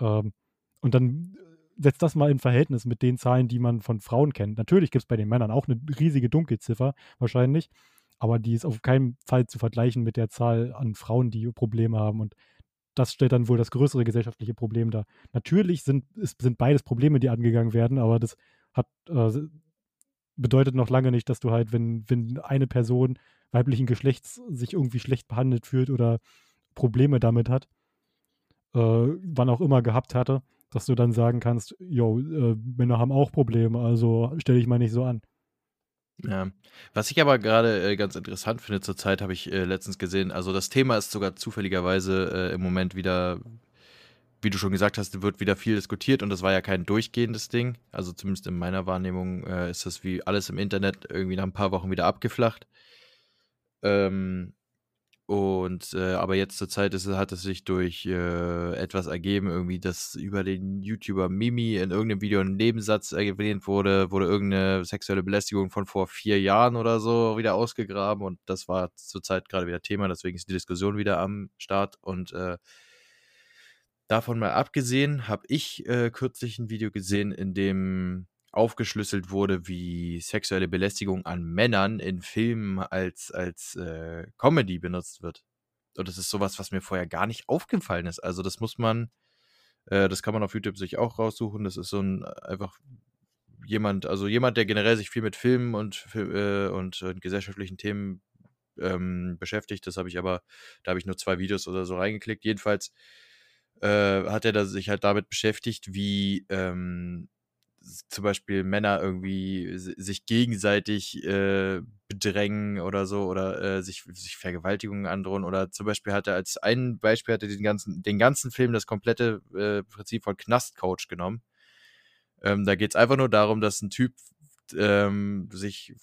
Ähm, und dann setzt das mal in Verhältnis mit den Zahlen, die man von Frauen kennt. Natürlich gibt es bei den Männern auch eine riesige Dunkelziffer, wahrscheinlich, aber die ist auf keinen Fall zu vergleichen mit der Zahl an Frauen, die Probleme haben. Und das stellt dann wohl das größere gesellschaftliche Problem dar. Natürlich sind, ist, sind beides Probleme, die angegangen werden, aber das hat, äh, bedeutet noch lange nicht, dass du halt, wenn, wenn eine Person weiblichen Geschlechts sich irgendwie schlecht behandelt fühlt oder Probleme damit hat, äh, wann auch immer gehabt hatte, dass du dann sagen kannst, yo, äh, Männer haben auch Probleme, also stelle ich mal nicht so an. Ja. Was ich aber gerade äh, ganz interessant finde zurzeit, habe ich äh, letztens gesehen. Also das Thema ist sogar zufälligerweise äh, im Moment wieder, wie du schon gesagt hast, wird wieder viel diskutiert und das war ja kein durchgehendes Ding. Also zumindest in meiner Wahrnehmung äh, ist das wie alles im Internet irgendwie nach ein paar Wochen wieder abgeflacht. Ähm, und äh, aber jetzt zur Zeit ist, hat es sich durch äh, etwas ergeben, irgendwie, dass über den YouTuber Mimi in irgendeinem Video ein Nebensatz erwähnt wurde, wurde irgendeine sexuelle Belästigung von vor vier Jahren oder so wieder ausgegraben und das war zurzeit gerade wieder Thema, deswegen ist die Diskussion wieder am Start. Und äh, davon mal abgesehen, habe ich äh, kürzlich ein Video gesehen, in dem aufgeschlüsselt wurde, wie sexuelle Belästigung an Männern in Filmen als, als äh, Comedy benutzt wird. Und das ist sowas, was mir vorher gar nicht aufgefallen ist. Also das muss man, äh, das kann man auf YouTube sich auch raussuchen. Das ist so ein einfach jemand, also jemand, der generell sich viel mit Filmen und, äh, und, und gesellschaftlichen Themen ähm, beschäftigt. Das habe ich aber, da habe ich nur zwei Videos oder so reingeklickt. Jedenfalls äh, hat er sich halt damit beschäftigt, wie ähm, zum Beispiel Männer irgendwie sich gegenseitig äh, bedrängen oder so oder äh, sich, sich Vergewaltigungen androhen oder zum Beispiel hat er als ein Beispiel hat er den ganzen, den ganzen Film das komplette äh, Prinzip von Knastcoach genommen. Ähm, da geht es einfach nur darum, dass ein Typ ähm, sich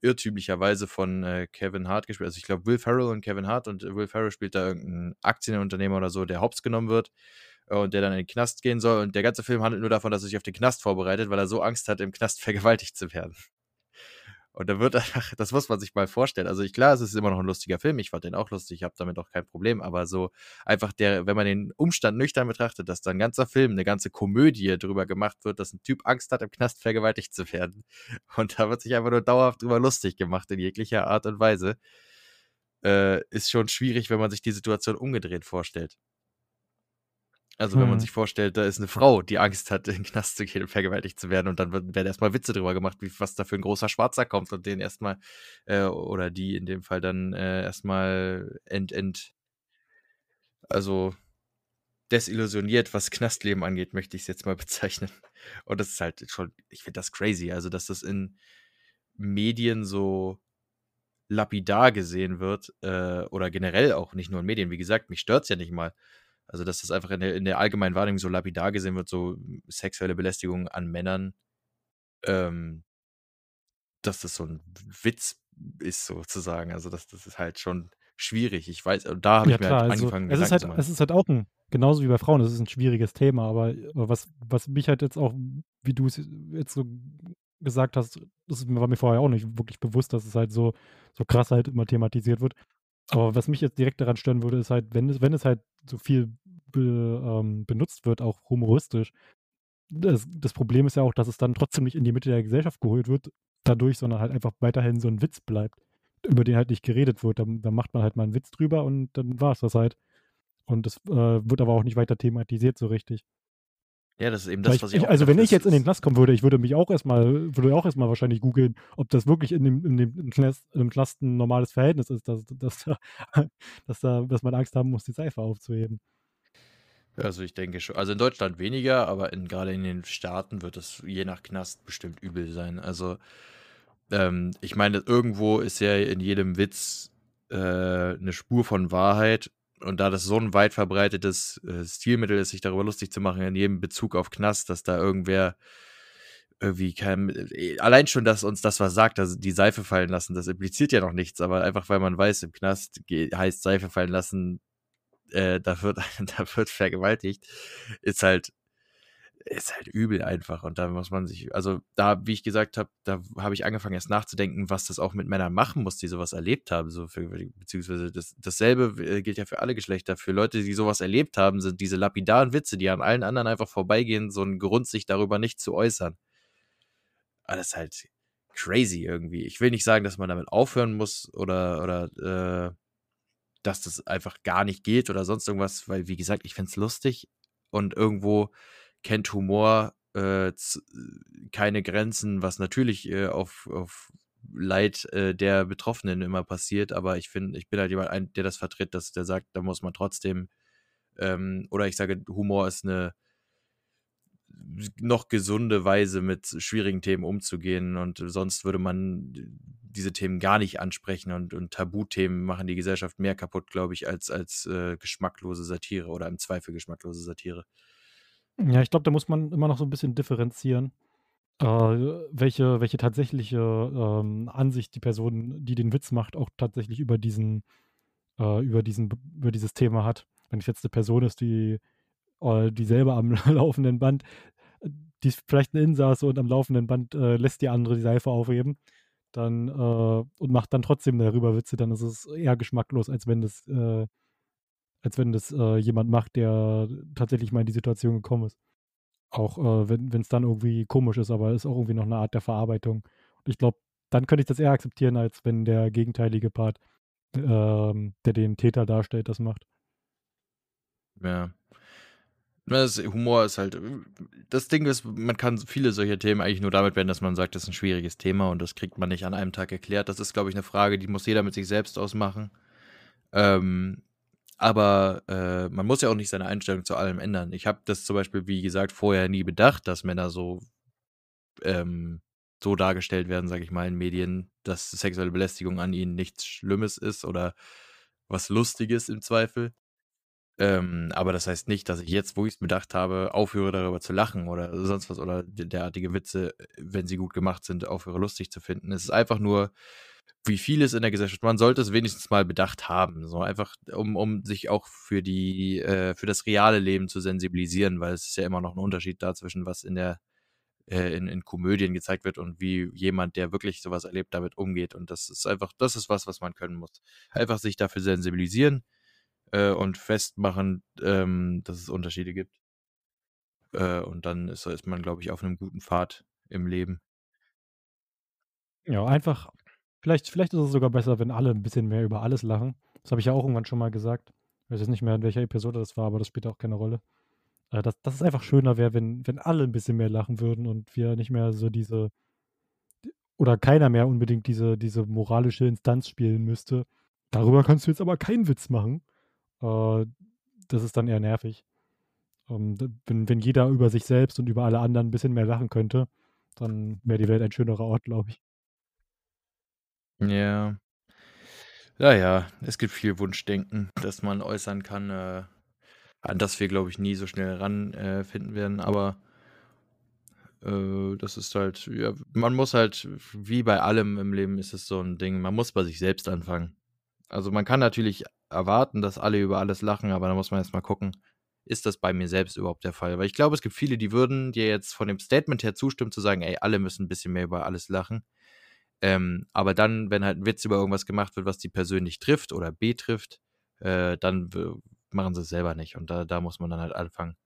irrtümlicherweise von äh, Kevin Hart gespielt. Also ich glaube Will Ferrell und Kevin Hart und Will Ferrell spielt da irgendein Aktienunternehmer oder so, der hops genommen wird und der dann in den Knast gehen soll. Und der ganze Film handelt nur davon, dass er sich auf den Knast vorbereitet, weil er so Angst hat, im Knast vergewaltigt zu werden. Und da wird einfach, das muss man sich mal vorstellen. Also ich, klar, es ist immer noch ein lustiger Film. Ich fand den auch lustig, ich habe damit auch kein Problem. Aber so einfach der, wenn man den Umstand nüchtern betrachtet, dass da ein ganzer Film, eine ganze Komödie drüber gemacht wird, dass ein Typ Angst hat, im Knast vergewaltigt zu werden. Und da wird sich einfach nur dauerhaft drüber lustig gemacht in jeglicher Art und Weise. äh, ist schon schwierig, wenn man sich die Situation umgedreht vorstellt. Also, wenn man Hm. sich vorstellt, da ist 'ne Frau, die Angst hat, in den Knast zu gehen und vergewaltigt zu werden und dann werden erst mal Witze drüber gemacht, wie was da für 'n großer Schwarzer kommt und den erst mal äh, oder die in dem Fall dann, äh, erst mal ent ent also, desillusioniert, was Knastleben angeht, möchte ich's jetzt mal bezeichnen. Und das ist halt schon ich finde das crazy, also, dass das in Medien so lapidar gesehen wird, äh, oder generell auch nicht nur in Medien. Wie gesagt, mich stört's ja nicht mal. Also, dass das einfach in der in der allgemeinen Wahrnehmung so lapidar gesehen wird, so sexuelle Belästigung an Männern. Ähm dass das so 'n W Witz ist sozusagen. Also, das das ist halt schon schwierig. Ich weiß da habe Ja ich mir klar, halt also, angefangen, es ist halt es ist halt auch 'n genauso wie bei Frauen, es ist 'n schwieriges Thema, aber was was mich halt jetzt auch, wie du's jetzt so gesagt hast, das war mir vorher auch nicht wirklich bewusst, dass es halt so so krass halt immer thematisiert wird. Aber was mich jetzt direkt daran stören würde, ist halt, wenn es wenn es halt so viel be ähm, benutzt wird, auch humoristisch. Das das Problem ist ja auch, dass es dann trotzdem nicht in die Mitte der Gesellschaft geholt wird dadurch, sondern halt einfach weiterhin so 'n Witz bleibt, über den halt nicht geredet wird. Dann dann macht man halt mal 'n Witz drüber und dann war's das halt. Und das, äh, wird aber auch nicht weiter thematisiert so richtig. Ja, das ist eben das, ich was ich ich auch also, wenn ich jetzt in den Knast kommen würde, ich würde mich auch erst mal würde auch erst mal wahrscheinlich googeln, ob das wirklich in dem in dem Knast im Knast 'n normales Verhältnis ist, dass dass da dass da dass man Angst haben muss, die Seife aufzuheben. Also, ich denke scho also, in Deutschland weniger, aber in grade in den Staaten wird es je nach Knast bestimmt übel sein. Also, ähm, ich meine, irgendwo ist ja in jedem Witz, äh, 'ne Spur von Wahrheit. Und da das so 'n weit verbreitetes, äh, Stilmittel ist, sich darüber lustig zu machen in jedem Bezug auf Knast, dass da irgendwer irgendwie kein äh, allein schon, dass uns das was sagt, dass die Seife fallen lassen, das impliziert ja noch nichts, aber einfach, weil man weiß, im Knast heißt Seife fallen lassen, äh, da wird da wird vergewaltigt, ist halt ist halt übel einfach. Und da muss man sich also, da wie ich gesagt habe, da habe ich angefangen, erst nachzudenken, was das auch mit Männern machen muss, die so was erlebt haben, so für beziehungsweise das dasselbe äh, gilt ja für alle Geschlechter. Für Leute, die so was erlebt haben, sind diese lapidaren Witze, die an allen anderen einfach vorbeigehen, so 'n Grund, sich darüber nicht zu äußern. Ah, das ist halt crazy irgendwie. Ich will nicht sagen, dass man damit aufhören muss oder oder, äh, dass das einfach gar nicht geht oder sonst irgendwas, weil, wie gesagt, ich finde es lustig und irgendwo kennt Humor, äh, keine Grenzen, was natürlich, äh, auf auf Leid, äh, der Betroffenen immer passiert. Aber ich finde ich bin halt jemand ein der das vertritt, dass der sagt, da muss man trotzdem, ähm oder ich sage, Humor ist 'ne noch gesunde Weise, mit schwierigen Themen umzugehen und sonst würde man diese Themen gar nicht ansprechen und und Tabuthemen machen die Gesellschaft mehr kaputt, glaube ich, als als, äh, geschmacklose Satire oder im Zweifel geschmacklose Satire. Ja, ich glaube, da muss man immer noch so 'n bisschen differenzieren, äh, welche welche tatsächliche, ähm, Ansicht die Person, die den Witz macht, auch tatsächlich über diesen äh, über diesen über dieses Thema hat. Wenn es jetzt 'ne Person ist, die, äh die selber am laufenden Band die ist vielleicht 'n Insasse und am laufenden Band, äh, lässt die andere die Seife aufheben, dann, äh und macht dann trotzdem darüber Witze, dann ist es eher geschmacklos, als wenn das, äh als wenn das, äh, jemand macht, der tatsächlich mal in die Situation gekommen ist. Auch, äh, wenn wenn's dann irgendwie komisch ist, aber ist auch irgendwie noch 'ne Art der Verarbeitung. Und ich glaube, dann könnte ich das eher akzeptieren, als wenn der gegenteilige Part, ähm, der den Täter darstellt, das macht. Ja. Das Humor ist halt das Ding ist, man kann viele solcher Themen eigentlich nur damit beenden, dass man sagt, das ist 'n schwieriges Thema und das kriegt man nicht an einem Tag erklärt. Das ist, glaube ich, 'ne Frage, die muss jeder mit sich selbst ausmachen. Ähm, aber, äh, man muss ja auch nicht seine Einstellung zu allem ändern. Ich habe das zum Beispiel, wie gesagt, vorher nie bedacht, dass Männer so ähm, so dargestellt werden, sage ich mal, in Medien, dass sexuelle Belästigung an ihnen nichts Schlimmes ist oder was Lustiges im Zweifel. Ähm, aber das heißt nicht, dass ich jetzt, wo ich's bedacht habe, aufhöre, darüber zu lachen oder sonst was oder derartige Witze, wenn sie gut gemacht sind, aufhöre, lustig zu finden. Es ist einfach nur, wie vieles in der Gesellschaft man sollte es wenigstens mal bedacht haben, so einfach, um um sich auch für die äh, für das reale Leben zu sensibilisieren, weil es ist ja immer noch 'n Unterschied da zwischen was in der äh, in in Komödien gezeigt wird und wie jemand, der wirklich so was erlebt, damit umgeht. Und das ist einfach das ist was, was man können muss. Einfach sich dafür sensibilisieren, äh, und festmachen, ähm, dass es Unterschiede gibt. Äh, und dann ist ist man, glaube ich, auf 'nem guten Pfad im Leben. Ja, einfach Vielleicht, vielleicht ist es sogar besser, wenn alle ein bisschen mehr über alles lachen. Das habe ich ja auch irgendwann schon mal gesagt. Ich weiß jetzt nicht mehr, in welcher Episode das war, aber das spielt auch keine Rolle. Äh, dass, dass es einfach schöner wäre, wenn, wenn alle ein bisschen mehr lachen würden und wir nicht mehr so diese oder keiner mehr unbedingt diese, diese moralische Instanz spielen müsste. Darüber kannst du jetzt aber keinen Witz machen. Äh, das ist dann eher nervig. Ähm, wenn, wenn jeder über sich selbst und über alle anderen ein bisschen mehr lachen könnte, dann wäre die Welt ein schönerer Ort, glaube ich. Ja. Ja, ja, es gibt viel Wunschdenken, das man äußern kann, äh, an das wir, glaube ich, nie so schnell ranfinden äh, werden, aber äh, das ist halt, ja, man muss halt, wie bei allem im Leben ist es so ein Ding, man muss bei sich selbst anfangen. Also man kann natürlich erwarten, dass alle über alles lachen, aber da muss man erstmal gucken, ist das bei mir selbst überhaupt der Fall? Weil ich glaube, es gibt viele, die würden dir jetzt von dem Statement her zustimmen, zu sagen, ey, alle müssen ein bisschen mehr über alles lachen. Ähm, aber dann, wenn halt ein Witz über irgendwas gemacht wird, was die persönlich trifft oder betrifft, äh, dann machen sie es selber nicht. Und da, da muss man dann halt anfangen.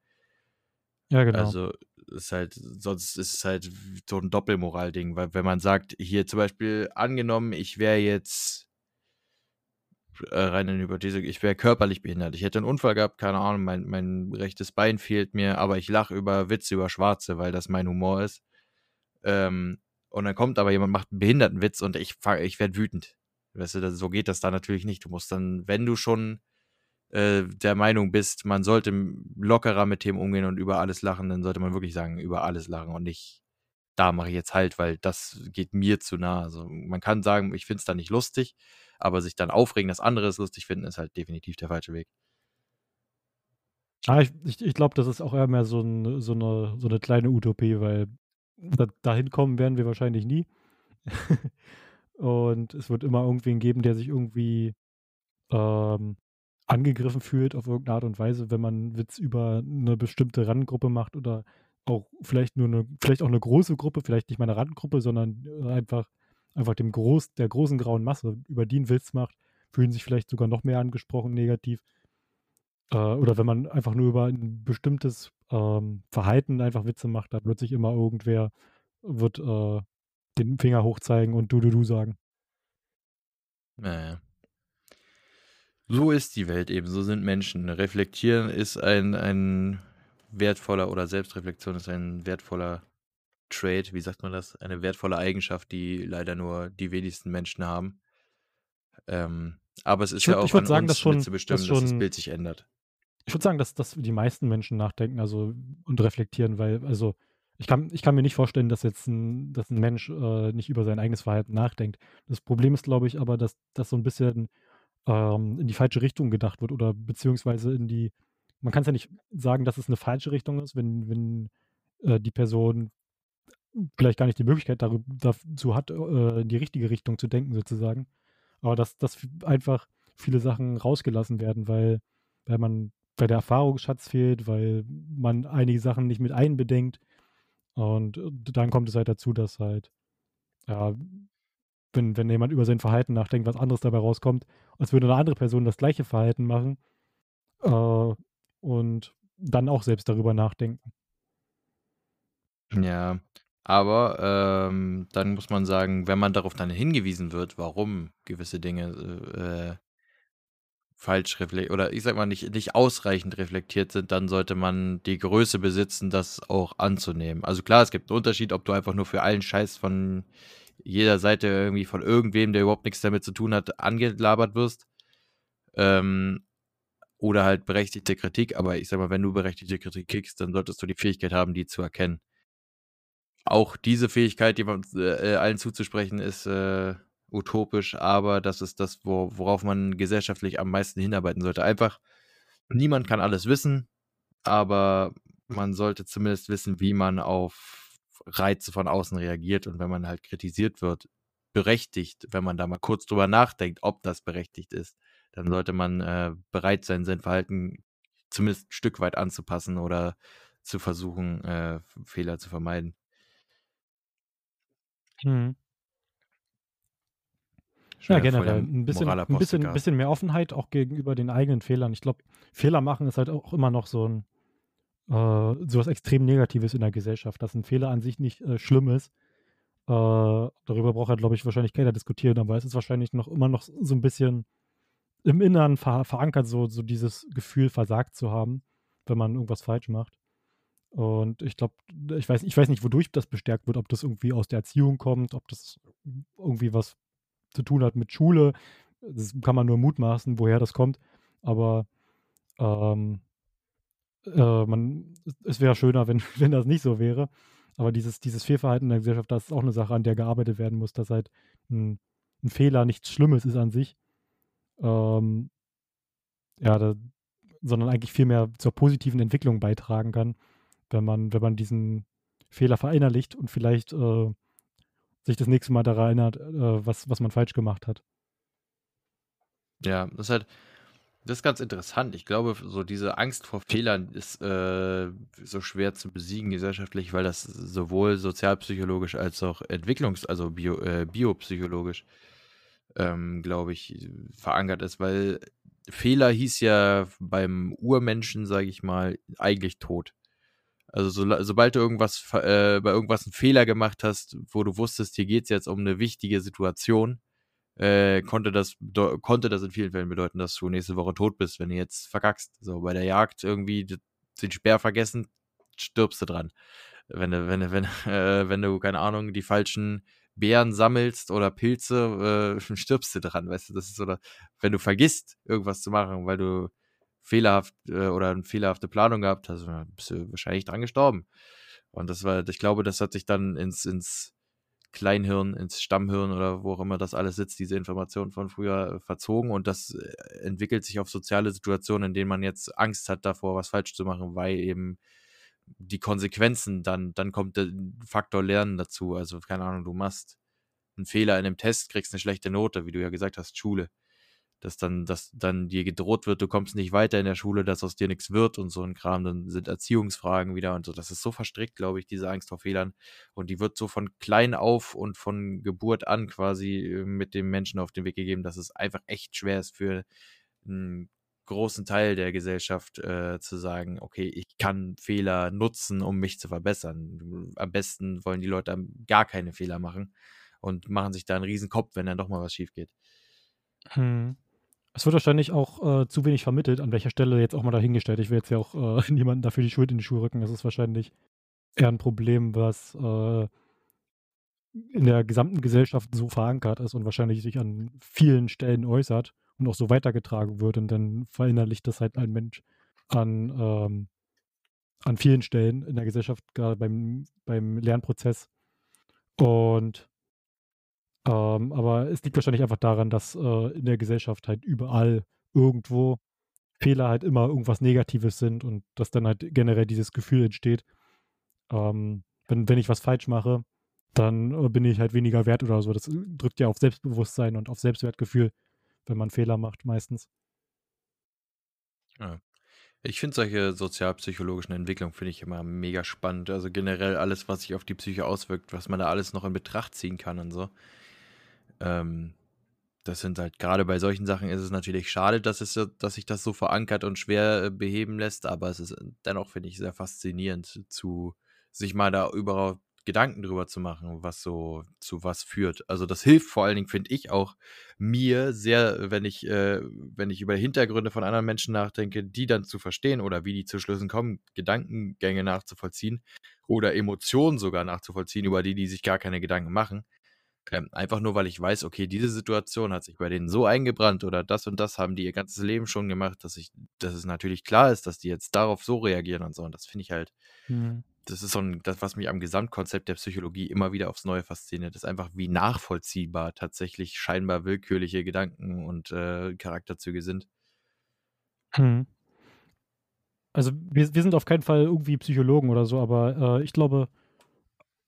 Ja, genau. Also ist halt, sonst ist es halt so ein Doppelmoral-Ding, weil wenn man sagt, hier zum Beispiel angenommen, ich wäre jetzt äh, rein in Hypothese, ich wäre körperlich behindert. Ich hätte einen Unfall gehabt, keine Ahnung, mein, mein rechtes Bein fehlt mir, aber ich lache über Witze über Schwarze, weil das mein Humor ist. Ähm, und dann kommt aber jemand, macht einen Behindertenwitz und ich, ich werde wütend. Weißt du, so geht das da natürlich nicht. Du musst dann, wenn du schon äh, der Meinung bist, man sollte lockerer mit Themen umgehen und über alles lachen, dann sollte man wirklich sagen, über alles lachen und nicht, da mache ich jetzt halt, weil das geht mir zu nah. Also man kann sagen, ich finde es da nicht lustig, aber sich dann aufregen, dass andere es lustig finden, ist halt definitiv der falsche Weg. Ah, ich, ich, ich glaube, das ist auch eher mehr so, ein, so, eine, so eine kleine Utopie, weil da, dahin kommen werden wir wahrscheinlich nie. und es wird immer irgendwen geben, der sich irgendwie ähm, angegriffen fühlt auf irgendeine Art und Weise, wenn man Witz über eine bestimmte Randgruppe macht oder auch vielleicht nur eine, vielleicht auch eine große Gruppe, vielleicht nicht mal eine Randgruppe, sondern einfach, einfach dem Groß, der großen grauen Masse, über die einen Witz macht, fühlen sich vielleicht sogar noch mehr angesprochen negativ. Äh, oder wenn man einfach nur über ein bestimmtes ähm, Verhalten einfach Witze macht, da sich immer irgendwer wird äh, den Finger hochzeigen und du du du sagen. Naja. So ist die Welt eben, so sind Menschen. Reflektieren ist ein, ein wertvoller oder Selbstreflexion ist ein wertvoller Trade, wie sagt man das? Eine wertvolle Eigenschaft, die leider nur die wenigsten Menschen haben. Ähm, aber es ist würd, ja auch an sagen, uns schon, mitzubestimmen, dass, schon, dass das Bild sich ändert. Ich würde sagen, dass, dass die meisten Menschen nachdenken also, und reflektieren, weil, also, ich kann, ich kann mir nicht vorstellen, dass jetzt ein, dass ein Mensch äh, nicht über sein eigenes Verhalten nachdenkt. Das Problem ist, glaube ich, aber, dass das so ein bisschen ähm, in die falsche Richtung gedacht wird oder beziehungsweise in die, man kann es ja nicht sagen, dass es eine falsche Richtung ist, wenn, wenn äh, die Person vielleicht gar nicht die Möglichkeit darüber, dazu hat, äh, in die richtige Richtung zu denken sozusagen. Aber dass, dass einfach viele Sachen rausgelassen werden, weil, weil man, weil der Erfahrungsschatz fehlt, weil man einige Sachen nicht mit einbedenkt. Und äh, dann kommt es halt dazu, dass halt, ja, wenn, wenn jemand über sein Verhalten nachdenkt, was anderes dabei rauskommt, als würde eine andere Person das gleiche Verhalten machen äh, und dann auch selbst darüber nachdenken. Ja, aber ähm, dann muss man sagen, wenn man darauf dann hingewiesen wird, warum gewisse Dinge äh, falsch reflektiert oder ich sag mal nicht, nicht ausreichend reflektiert sind, dann sollte man die Größe besitzen, das auch anzunehmen. Also klar, es gibt einen Unterschied, ob du einfach nur für allen Scheiß von jeder Seite irgendwie von irgendwem, der überhaupt nichts damit zu tun hat, angelabert wirst. Ähm, oder halt berechtigte Kritik. Aber ich sag mal, wenn du berechtigte Kritik kriegst, dann solltest du die Fähigkeit haben, die zu erkennen. Auch diese Fähigkeit, jemand äh, allen zuzusprechen, ist äh, utopisch, aber das ist das, wo, worauf man gesellschaftlich am meisten hinarbeiten sollte. Einfach, niemand kann alles wissen, aber man sollte zumindest wissen, wie man auf Reize von außen reagiert und wenn man halt kritisiert wird, berechtigt, wenn man da mal kurz drüber nachdenkt, ob das berechtigt ist, dann sollte man äh, bereit sein, sein Verhalten zumindest ein Stück weit anzupassen oder zu versuchen, äh, Fehler zu vermeiden. Mhm. Ja, generell. Ein bisschen, ein bisschen, bisschen mehr Offenheit auch gegenüber den eigenen Fehlern. Ich glaube, Fehler machen ist halt auch immer noch so ein, äh, sowas extrem Negatives in der Gesellschaft, dass ein Fehler an sich nicht äh, schlimm ist. Äh, darüber braucht halt, glaube ich, wahrscheinlich keiner diskutieren, aber es ist wahrscheinlich noch immer noch so ein bisschen im Inneren ver verankert, so, so dieses Gefühl, versagt zu haben, wenn man irgendwas falsch macht. Und ich glaube, ich weiß, ich weiß nicht, wodurch das bestärkt wird, ob das irgendwie aus der Erziehung kommt, ob das irgendwie was zu tun hat mit Schule. Das kann man nur mutmaßen, woher das kommt. Aber ähm, äh, man, es wäre schöner, wenn, wenn das nicht so wäre. Aber dieses, dieses Fehlverhalten in der Gesellschaft, das ist auch eine Sache, an der gearbeitet werden muss, dass halt ein, ein Fehler nichts Schlimmes ist an sich. Ähm, ja, da, sondern eigentlich viel mehr zur positiven Entwicklung beitragen kann wenn man, wenn man diesen Fehler verinnerlicht und vielleicht äh, sich das nächste Mal daran erinnert, äh, was, was man falsch gemacht hat. Ja, das ist halt, das ist ganz interessant. Ich glaube, so diese Angst vor Fehlern ist äh, so schwer zu besiegen gesellschaftlich, weil das sowohl sozialpsychologisch als auch entwicklungs-, also bio, äh, biopsychologisch, ähm, glaube ich, verankert ist, weil Fehler hieß ja beim Urmenschen, sage ich mal, eigentlich tot. Also so, sobald du irgendwas äh, bei irgendwas einen Fehler gemacht hast, wo du wusstest, hier geht es jetzt um eine wichtige Situation, äh, konnte, das, konnte das in vielen Fällen bedeuten, dass du nächste Woche tot bist, wenn du jetzt verkackst. So bei der Jagd irgendwie den Speer vergessen, stirbst du dran. Wenn du, wenn du, wenn, äh, wenn du, keine Ahnung, die falschen Beeren sammelst oder Pilze, äh, stirbst du dran, weißt du, das ist so, wenn du vergisst, irgendwas zu machen, weil du fehlerhaft äh, oder eine fehlerhafte Planung gehabt hast, bist du wahrscheinlich dran gestorben. Und das war, ich glaube, das hat sich dann ins, ins Kleinhirn, ins Stammhirn oder wo auch immer das alles sitzt, diese Informationen von früher äh, verzogen und das äh, entwickelt sich auf soziale Situationen, in denen man jetzt Angst hat davor, was falsch zu machen, weil eben die Konsequenzen dann, dann kommt der Faktor Lernen dazu. Also, keine Ahnung, du machst einen Fehler in einem Test, kriegst eine schlechte Note, wie du ja gesagt hast, Schule dass dann, dass dann dir gedroht wird, du kommst nicht weiter in der Schule, dass aus dir nichts wird und so ein Kram, dann sind Erziehungsfragen wieder und so. Das ist so verstrickt, glaube ich, diese Angst vor Fehlern. Und die wird so von klein auf und von Geburt an quasi äh, mit dem Menschen auf den Weg gegeben, dass es einfach echt schwer ist für einen großen Teil der Gesellschaft äh, zu sagen, okay, ich kann Fehler nutzen, um mich zu verbessern. Am besten wollen die Leute gar keine Fehler machen und machen sich da einen riesen Kopf, wenn dann doch mal was schief geht. Hm. Es wird wahrscheinlich auch äh, zu wenig vermittelt, an welcher Stelle jetzt auch mal dahingestellt. Ich will jetzt ja auch äh, niemanden dafür die Schuld in die Schuhe rücken. Das ist wahrscheinlich eher ein Problem, was äh, in der gesamten Gesellschaft so verankert ist und wahrscheinlich sich an vielen Stellen äußert und auch so weitergetragen wird. Und dann verinnerlicht das halt ein Mensch an, ähm, an vielen Stellen in der Gesellschaft, gerade beim, beim Lernprozess. Und ähm, aber es liegt wahrscheinlich einfach daran, dass äh, in der Gesellschaft halt überall irgendwo Fehler halt immer irgendwas Negatives sind und dass dann halt generell dieses Gefühl entsteht, ähm, wenn, wenn ich was falsch mache, dann äh, bin ich halt weniger wert oder so. Das drückt ja auf Selbstbewusstsein und auf Selbstwertgefühl, wenn man Fehler macht, meistens. Ja. Ich finde solche sozialpsychologischen Entwicklungen finde ich immer mega spannend. Also generell alles, was sich auf die Psyche auswirkt, was man da alles noch in Betracht ziehen kann und so. Ähm, das sind halt gerade bei solchen Sachen ist es natürlich schade, dass, es, dass sich das so verankert und schwer äh, beheben lässt, aber es ist dennoch, finde ich, sehr faszinierend, zu sich mal da überhaupt Gedanken drüber zu machen, was so zu was führt. Also das hilft vor allen Dingen, finde ich, auch mir sehr, wenn ich, äh, wenn ich über Hintergründe von anderen Menschen nachdenke, die dann zu verstehen oder wie die zu Schlüssen kommen, Gedankengänge nachzuvollziehen oder Emotionen sogar nachzuvollziehen, über die die sich gar keine Gedanken machen. Ähm, einfach nur, weil ich weiß, okay, diese Situation hat sich bei denen so eingebrannt oder das und das haben die ihr ganzes Leben schon gemacht, dass ich, dass es natürlich klar ist, dass die jetzt darauf so reagieren und so. Und das finde ich halt, mhm. das ist so ein, das, was mich am Gesamtkonzept der Psychologie immer wieder aufs Neue fasziniert, ist einfach, wie nachvollziehbar tatsächlich scheinbar willkürliche Gedanken und äh, Charakterzüge sind. Mhm. Also wir, wir sind auf keinen Fall irgendwie Psychologen oder so, aber äh, ich glaube,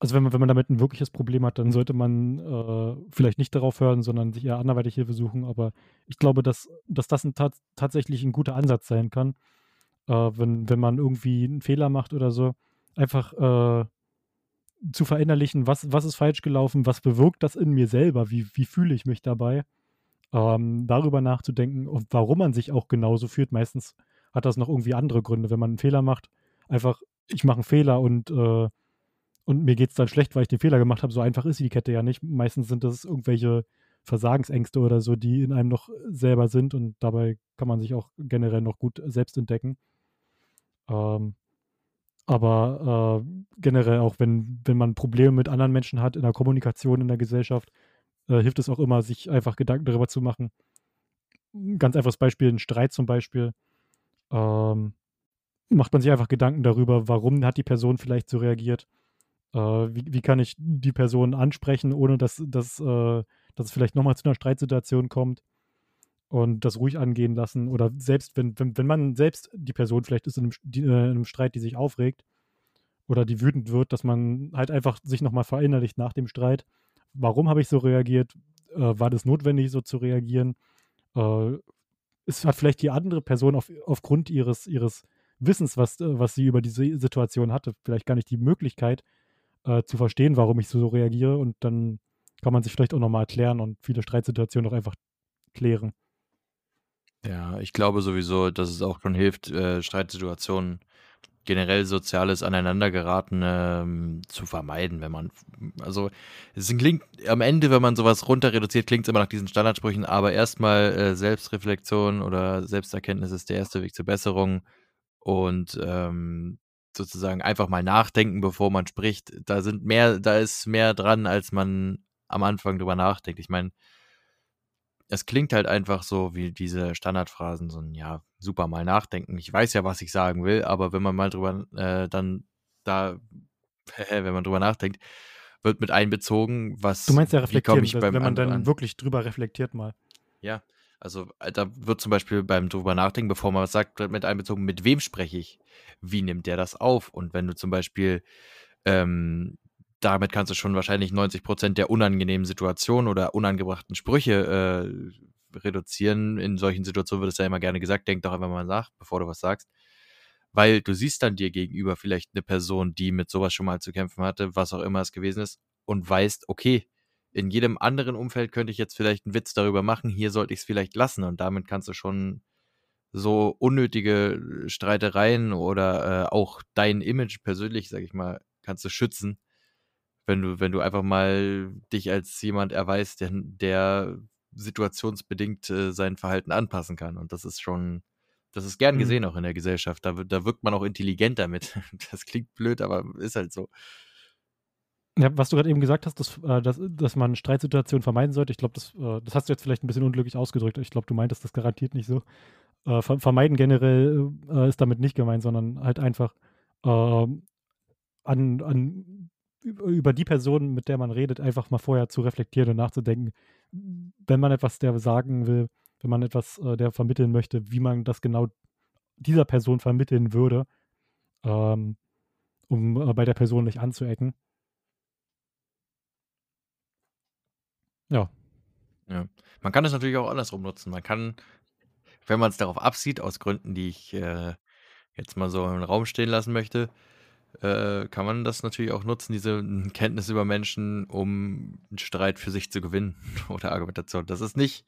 also wenn man, wenn man damit ein wirkliches Problem hat, dann sollte man äh, vielleicht nicht darauf hören, sondern sich eher anderweitig Hilfe suchen. Aber ich glaube, dass, dass das ein tat, tatsächlich ein guter Ansatz sein kann, äh, wenn, wenn man irgendwie einen Fehler macht oder so, einfach äh, zu verinnerlichen, was, was ist falsch gelaufen, was bewirkt das in mir selber, wie, wie fühle ich mich dabei, ähm, darüber nachzudenken und warum man sich auch genauso fühlt. Meistens hat das noch irgendwie andere Gründe, wenn man einen Fehler macht. Einfach, ich mache einen Fehler und äh, und mir geht es dann schlecht, weil ich den Fehler gemacht habe. So einfach ist die Kette ja nicht. Meistens sind das irgendwelche Versagensängste oder so, die in einem noch selber sind und dabei kann man sich auch generell noch gut selbst entdecken. Ähm, aber äh, generell auch, wenn, wenn man Probleme mit anderen Menschen hat in der Kommunikation in der Gesellschaft, äh, hilft es auch immer, sich einfach Gedanken darüber zu machen. Ein ganz einfaches Beispiel, ein Streit zum Beispiel. Ähm, macht man sich einfach Gedanken darüber, warum hat die Person vielleicht so reagiert. Äh, wie, wie kann ich die Person ansprechen, ohne dass, dass, äh, dass es vielleicht nochmal zu einer Streitsituation kommt und das ruhig angehen lassen. Oder selbst, wenn, wenn, wenn man selbst die Person vielleicht ist in einem, die, äh, in einem Streit, die sich aufregt oder die wütend wird, dass man halt einfach sich nochmal verinnerlicht nach dem Streit. Warum habe ich so reagiert? Äh, war das notwendig, so zu reagieren? Äh, es hat vielleicht die andere Person auf, aufgrund ihres, ihres Wissens, was, äh, was sie über diese Situation hatte, vielleicht gar nicht die Möglichkeit äh, zu verstehen, warum ich so reagiere. Und dann kann man sich vielleicht auch nochmal erklären und viele Streitsituationen auch einfach klären. Ja, ich glaube sowieso, dass es auch schon hilft, äh, Streitsituationen generell soziales Aneinandergeraten ähm, zu vermeiden, wenn man, also es klingt am Ende, wenn man sowas runter reduziert, klingt es immer nach diesen Standardsprüchen, aber erstmal äh, Selbstreflexion oder Selbsterkenntnis ist der erste Weg zur Besserung und ähm, sozusagen einfach mal nachdenken, bevor man spricht. Da sind mehr, da ist mehr dran, als man am Anfang drüber nachdenkt. Ich meine, es klingt halt einfach so wie diese Standardphrasen, so ein, ja, super mal nachdenken. Ich weiß ja, was ich sagen will, aber wenn man mal drüber, äh, dann da, wenn man drüber nachdenkt, wird mit einbezogen, was. Du meinst ja reflektieren, ich beim wenn man dann an. wirklich drüber reflektiert mal. Ja, also äh, da wird zum Beispiel beim drüber nachdenken, bevor man was sagt, mit einbezogen, mit wem spreche ich? Wie nimmt der das auf? Und wenn du zum Beispiel ähm, damit kannst du schon wahrscheinlich 90 Prozent der unangenehmen Situationen oder unangebrachten Sprüche äh, reduzieren. In solchen Situationen wird es ja immer gerne gesagt, denk doch einfach mal nach, bevor du was sagst. Weil du siehst dann dir gegenüber vielleicht eine Person, die mit sowas schon mal zu kämpfen hatte, was auch immer es gewesen ist, und weißt, okay, in jedem anderen Umfeld könnte ich jetzt vielleicht einen Witz darüber machen, hier sollte ich es vielleicht lassen. Und damit kannst du schon so unnötige Streitereien oder äh, auch dein Image persönlich, sag ich mal, kannst du schützen, wenn du, wenn du einfach mal dich als jemand erweist, der, der situationsbedingt äh, sein Verhalten anpassen kann. Und das ist schon, das ist gern mhm. gesehen mhm. auch in der Gesellschaft. Da, da wirkt man auch intelligenter mit. Das klingt blöd, aber ist halt so. Ja, was du gerade eben gesagt hast, dass, äh, dass, dass man Streitsituationen vermeiden sollte, ich glaube, das, äh, das hast du jetzt vielleicht ein bisschen unglücklich ausgedrückt. Ich glaube, du meintest das garantiert nicht so. Äh, vermeiden generell ist damit nicht gemeint, sondern halt einfach ähm, an, an über die Person, mit der man redet, einfach mal vorher zu reflektieren und nachzudenken, wenn man etwas der sagen will, wenn man etwas der vermitteln möchte, wie man das genau dieser Person vermitteln würde, ähm, um bei der Person nicht anzuecken. Ja. Ja. Man kann es natürlich auch andersrum nutzen. Man kann, wenn man es darauf absieht, aus Gründen, die ich äh, jetzt mal so im Raum stehen lassen möchte, äh, kann man das natürlich auch nutzen, diese Kenntnis über Menschen, um einen Streit für sich zu gewinnen oder Argumentation. Das ist nicht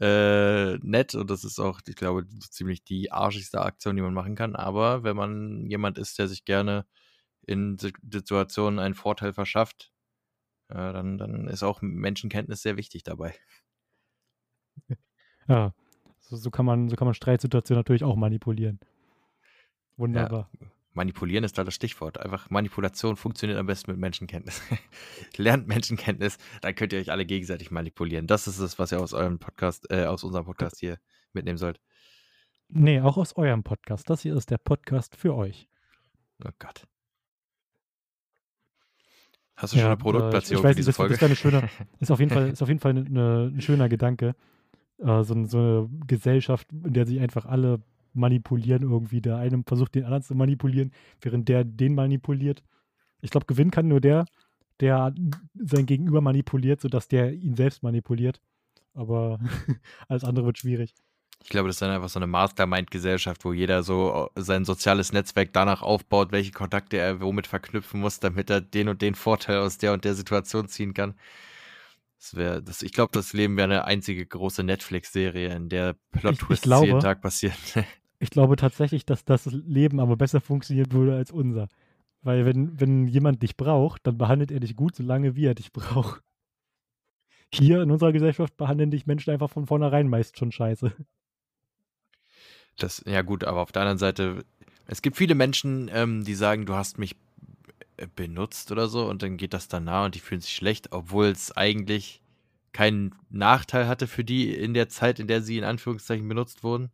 äh, nett und das ist auch, ich glaube, ziemlich die arschigste Aktion, die man machen kann. Aber wenn man jemand ist, der sich gerne in Situationen einen Vorteil verschafft, äh, dann, dann ist auch Menschenkenntnis sehr wichtig dabei. Ja, so, so, kann man, so kann man Streitsituationen natürlich auch manipulieren. Wunderbar. Ja, Manipulieren ist da das Stichwort. Einfach Manipulation funktioniert am besten mit Menschenkenntnis. Lernt Menschenkenntnis, dann könnt ihr euch alle gegenseitig manipulieren. Das ist es, was ihr aus eurem Podcast, äh, aus unserem Podcast hier mitnehmen sollt. Nee, auch aus eurem Podcast. Das hier ist der Podcast für euch. Oh Gott. Hast du ja, schon eine Produktplatzierung äh, ich, ich weiß, für diese das, Folge? Das eine schöne, ist auf jeden Fall, ist auf jeden Fall eine, ein schöner Gedanke. Äh, so, so eine Gesellschaft, in der sich einfach alle manipulieren irgendwie. Der eine versucht den anderen zu manipulieren, während der den manipuliert. Ich glaube, gewinnen kann nur der, der sein Gegenüber manipuliert, sodass der ihn selbst manipuliert. Aber alles andere wird schwierig. Ich glaube, das ist dann einfach so eine Mastermind-Gesellschaft, wo jeder so äh, sein soziales Netzwerk danach aufbaut, welche Kontakte er womit verknüpfen muss, damit er den und den Vorteil aus der und der Situation ziehen kann. Das wäre, das, ich glaube, das Leben wäre eine einzige große Netflix-Serie, in der Plot-Twists jeden Tag passieren. Ich glaube tatsächlich, dass das Leben aber besser funktionieren würde als unser. Weil wenn, wenn jemand dich braucht, dann behandelt er dich gut, solange wie er dich braucht. Hier in unserer Gesellschaft behandeln dich Menschen einfach von vornherein meist schon scheiße. Das, ja gut, aber auf der anderen Seite, es gibt viele Menschen, ähm, die sagen, du hast mich äh, benutzt oder so und dann geht das dann nah und die fühlen sich schlecht, obwohl es eigentlich keinen Nachteil hatte für die in der Zeit, in der sie in Anführungszeichen benutzt wurden.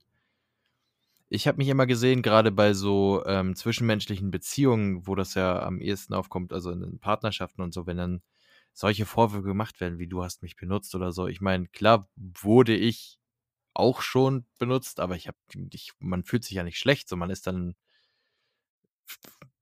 Ich habe mich immer gesehen, gerade bei so ähm, zwischenmenschlichen Beziehungen, wo das ja am ehesten aufkommt, also in Partnerschaften und so, wenn dann solche Vorwürfe gemacht werden, wie du hast mich benutzt oder so. Ich meine, klar wurde ich auch schon benutzt, aber ich habe, man fühlt sich ja nicht schlecht, so man ist dann,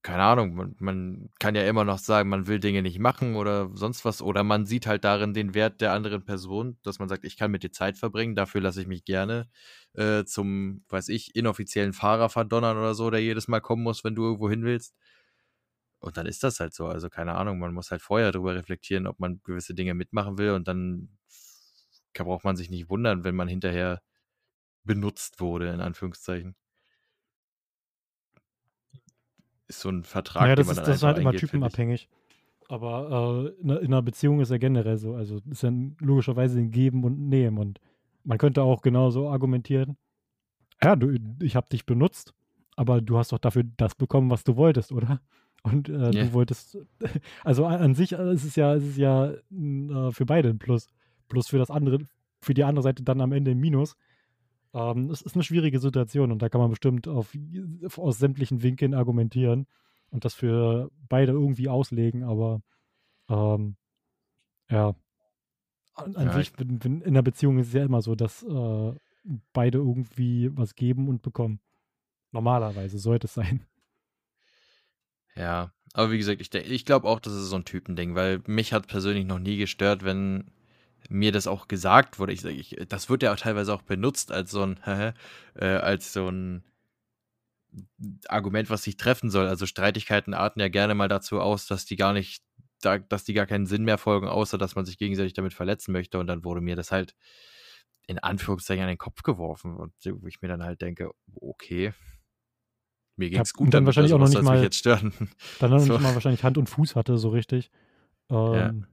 keine Ahnung, man, man kann ja immer noch sagen, man will Dinge nicht machen oder sonst was, oder man sieht halt darin den Wert der anderen Person, dass man sagt, ich kann mit dir Zeit verbringen, dafür lasse ich mich gerne äh, zum, weiß ich, inoffiziellen Fahrer verdonnern oder so, der jedes Mal kommen muss, wenn du irgendwo hin willst. Und dann ist das halt so. Also keine Ahnung, man muss halt vorher darüber reflektieren, ob man gewisse Dinge mitmachen will und dann braucht man sich nicht wundern, wenn man hinterher benutzt wurde, in Anführungszeichen. Ist so ein Vertrag, naja, den das man ist, dann das ist halt immer eingeht, typenabhängig. Aber äh, in, einer- in einer Beziehung ist ja generell so. Also ist ja logischerweise ein Geben und Nehmen. Und man könnte auch genauso argumentieren, ja, du, ich habe dich benutzt, aber du hast doch dafür das bekommen, was du wolltest, oder? Und äh, Ja. du wolltest, also an, an sich äh, ist es ja, ist es ja äh, für beide ein Plus. Plus für das andere, für die andere Seite dann am Ende ein Minus. Ähm, es ist eine schwierige Situation und da kann man bestimmt auf, aus sämtlichen Winkeln argumentieren und das für beide irgendwie auslegen, aber ähm, ja, an, an Ja, sich, wenn, wenn in einer Beziehung ist es ja immer so, dass äh, beide irgendwie was geben und bekommen. Normalerweise sollte es sein. Ja, aber wie gesagt, ich, ich glaube auch, das ist so ein Typending, weil mich hat persönlich noch nie gestört, wenn mir das auch gesagt wurde. Ich, ich, das wird ja auch teilweise auch benutzt als so ein, äh, als so ein Argument, was sich treffen soll. Also Streitigkeiten arten ja gerne mal dazu aus, dass die gar nicht, da, dass die gar keinen Sinn mehr folgen, außer dass man sich gegenseitig damit verletzen möchte. Und dann wurde mir das halt in Anführungszeichen an den Kopf geworfen. Und wo ich mir dann halt denke, okay, mir Ja, ging's und gut dann wahrscheinlich also auch noch nicht mal- jetzt stören. Dann noch So. nicht mal wahrscheinlich Hand und Fuß hatte, so richtig. Ähm,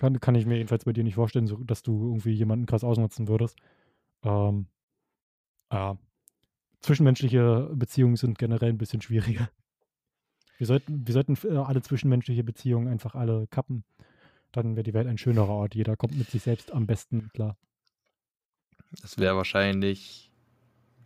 kann, kann ich mir jedenfalls bei dir nicht vorstellen, so, dass du irgendwie jemanden krass ausnutzen würdest. Ähm, ja. Zwischenmenschliche Beziehungen sind generell ein bisschen schwieriger. Wir sollten, wir sollten äh, alle zwischenmenschliche Beziehungen einfach alle kappen. Dann wäre die Welt ein schönerer Ort. Jeder kommt mit sich selbst am besten klar. Das wäre wahrscheinlich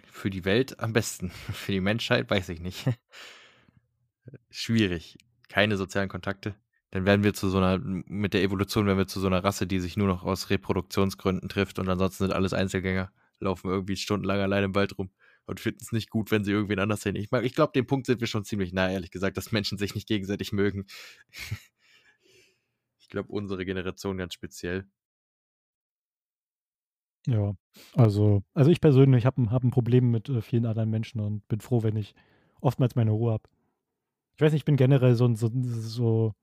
für die Welt am besten. Für die Menschheit weiß ich nicht. Schwierig. Keine sozialen Kontakte. Dann werden wir zu so einer, mit der Evolution werden wir zu so einer Rasse, die sich nur noch aus Reproduktionsgründen trifft und ansonsten sind alles Einzelgänger, laufen irgendwie stundenlang allein im Wald rum und finden es nicht gut, wenn sie irgendwen anders sehen. Ich, ich glaube, dem Punkt sind wir schon ziemlich nah, ehrlich gesagt, dass Menschen sich nicht gegenseitig mögen. ich glaube, unsere Generation ganz speziell. Ja, also, also ich persönlich habe ein, hab ein Problem mit äh, vielen anderen Menschen und bin froh, wenn ich oftmals meine Ruhe habe. Ich weiß nicht, ich bin generell so so, so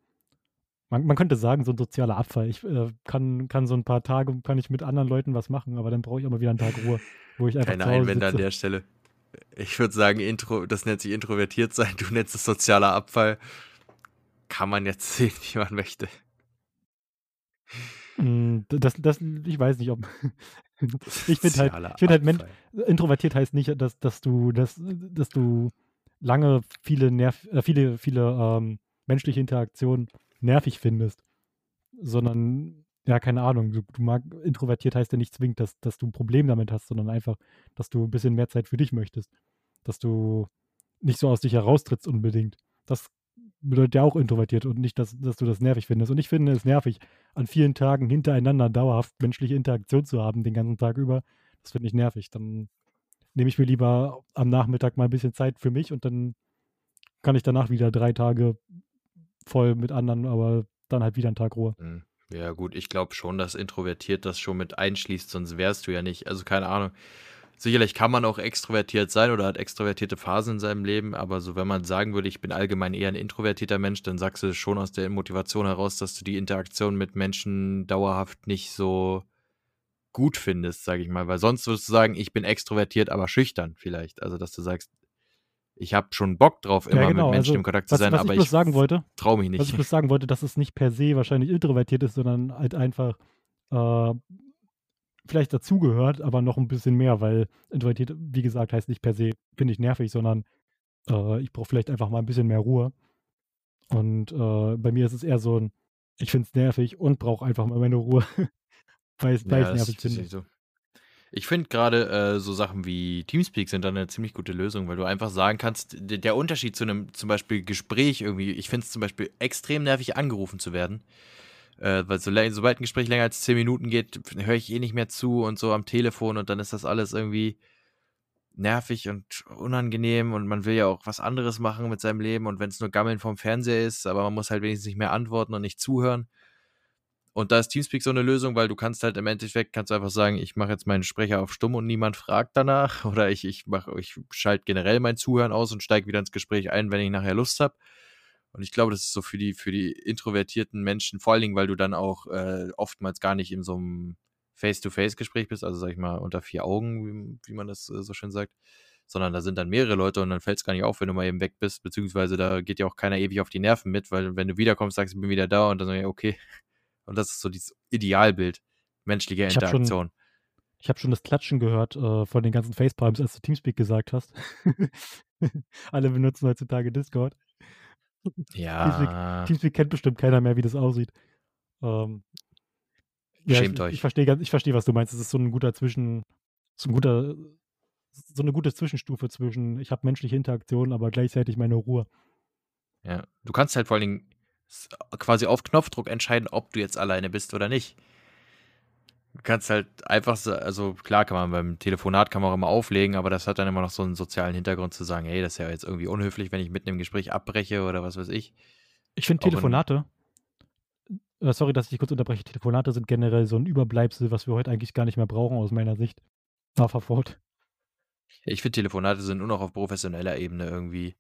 man, man könnte sagen, so ein sozialer Abfall. Ich äh, kann, kann so ein paar Tage, kann ich mit anderen Leuten was machen, aber dann brauche ich auch mal wieder einen Tag Ruhe, wo ich einfach Keine Einwände an der Stelle. Ich würde sagen, Intro, das nennt sich introvertiert sein, du nennst es sozialer Abfall. Kann man jetzt sehen, wie man möchte. Mm, Das, das, ich weiß nicht, ob. ich finde halt, ich find halt Men Abfall. introvertiert heißt nicht, dass, dass du, dass, dass du lange viele nerv, äh, viele, viele ähm, menschliche Interaktionen nervig findest. Sondern, ja, keine Ahnung, du, du mag, introvertiert heißt ja nicht zwingend, dass, dass du ein Problem damit hast, sondern einfach, dass du ein bisschen mehr Zeit für dich möchtest. Dass du nicht so aus dich heraustrittst unbedingt. Das bedeutet ja auch introvertiert und nicht, dass, dass du das nervig findest. Und ich finde es nervig, an vielen Tagen hintereinander dauerhaft menschliche Interaktion zu haben, den ganzen Tag über. Das finde ich nervig. Dann nehme ich mir lieber am Nachmittag mal ein bisschen Zeit für mich und dann kann ich danach wieder drei Tage voll mit anderen, aber dann halt wieder einen Tag Ruhe. Hm, Ja, gut, ich glaube schon, dass introvertiert das schon mit einschließt, sonst wärst du ja nicht. Also keine Ahnung. Sicherlich kann man auch extrovertiert sein oder hat extrovertierte Phasen in seinem Leben, aber so wenn man sagen würde, ich bin allgemein eher ein introvertierter Mensch, dann sagst du schon aus der Motivation heraus, dass du die Interaktion mit Menschen dauerhaft nicht so gut findest, sage ich mal. Weil sonst würdest du sagen, ich bin extrovertiert, aber schüchtern vielleicht. Also dass du sagst, ich habe schon Bock drauf, immer Ja, genau. mit Menschen Also, im Kontakt zu was, sein, was aber ich ich traue mich was ich nicht. bloß sagen wollte, dass es nicht per se wahrscheinlich introvertiert ist, sondern halt einfach äh, vielleicht dazugehört, aber noch ein bisschen mehr, weil introvertiert, wie gesagt, heißt nicht per se, finde ich nervig, sondern äh, ich brauche vielleicht einfach mal ein bisschen mehr Ruhe. Und äh, bei mir ist es eher so ein, ich finde es nervig und brauche einfach mal meine Ruhe, weil ich es Ja, nervig finde. so. Ich finde gerade äh, so Sachen wie Teamspeak sind dann eine ziemlich gute Lösung, weil du einfach sagen kannst, der Unterschied zu einem zum Beispiel Gespräch irgendwie, ich finde es zum Beispiel extrem nervig, angerufen zu werden. Äh, weil so, sobald ein Gespräch länger als 10 Minuten geht, höre ich eh nicht mehr zu und so am Telefon und dann ist das alles irgendwie nervig und unangenehm und man will ja auch was anderes machen mit seinem Leben und wenn es nur Gammeln vom Fernseher ist, aber man muss halt wenigstens nicht mehr antworten und nicht zuhören. Und da ist Teamspeak so eine Lösung, weil du kannst halt im Endeffekt kannst einfach sagen, ich mache jetzt meinen Sprecher auf stumm und niemand fragt danach oder ich ich mache ich schalte generell mein Zuhören aus und steige wieder ins Gespräch ein, wenn ich nachher Lust habe. Und ich glaube, das ist so für die für die introvertierten Menschen, vor allen Dingen, weil du dann auch äh, oftmals gar nicht in so einem Face-to-Face-Gespräch bist, also sag ich mal unter vier Augen, wie, wie man das äh, so schön sagt, sondern da sind dann mehrere Leute und dann fällt es gar nicht auf, wenn du mal eben weg bist, beziehungsweise da geht ja auch keiner ewig auf die Nerven mit, weil wenn du wiederkommst, sagst du, ich bin wieder da und dann sag ich, okay. Und das ist so dieses Idealbild menschlicher Ich habe schon, Interaktion. ich hab schon das Klatschen gehört äh, von den ganzen Facepalms, als du Teamspeak gesagt hast. Alle benutzen heutzutage Discord. Teamspeak, Ja, Teamspeak kennt bestimmt keiner mehr, wie das aussieht. Ähm, ja, ich, schämt ich, ich euch. verstehe ganz, ich verstehe, was du meinst. Es ist so ein guter Zwischen, so ein guter, so eine gute Zwischenstufe zwischen, ich habe menschliche Interaktion, aber gleichzeitig meine Ruhe. Ja. Du kannst halt vor allen Dingen quasi auf Knopfdruck entscheiden, ob du jetzt alleine bist oder nicht. Du kannst halt einfach, so- also klar kann man beim Telefonat kann man auch immer auflegen, aber das hat dann immer noch so einen sozialen Hintergrund zu sagen, hey, das ist ja jetzt irgendwie unhöflich, wenn ich mitten im Gespräch abbreche oder was weiß ich. Ich finde Telefonate, äh, sorry, dass ich dich kurz unterbreche, Telefonate sind generell so ein Überbleibsel, was wir heute eigentlich gar nicht mehr brauchen, aus meiner Sicht. Fahr fort. ich finde Telefonate sind nur noch auf professioneller Ebene irgendwie.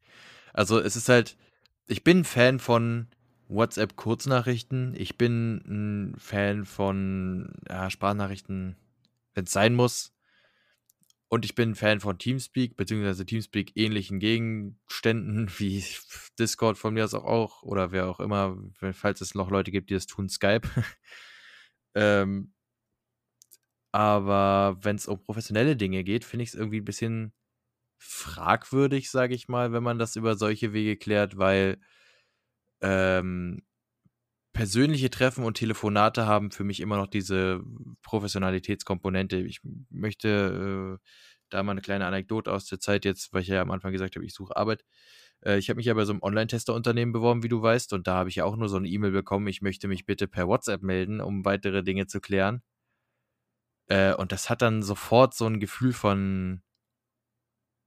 Also es ist halt, ich bin ein Fan von WhatsApp-Kursnachrichten. Ich bin ein Fan von ja, Sprachnachrichten, wenn es sein muss. Und ich bin ein Fan von Teamspeak, beziehungsweise Teamspeak-ähnlichen Gegenständen, wie Discord von mir aus auch, oder wer auch immer, falls es noch Leute gibt, die das tun, Skype. ähm, aber wenn es um professionelle Dinge geht, finde ich es irgendwie ein bisschen fragwürdig, sage ich mal, wenn man das über solche Wege klärt, weil ähm, persönliche Treffen und Telefonate haben für mich immer noch diese Professionalitätskomponente. Ich möchte äh, da mal eine kleine Anekdote aus der Zeit jetzt, weil ich ja am Anfang gesagt habe, ich suche Arbeit. Äh, ich habe mich ja bei so einem Online-Tester-Unternehmen beworben, wie du weißt, und da habe ich ja auch nur so eine E-Mail bekommen, ich möchte mich bitte per WhatsApp melden, um weitere Dinge zu klären. Äh, und das hat dann sofort so ein Gefühl von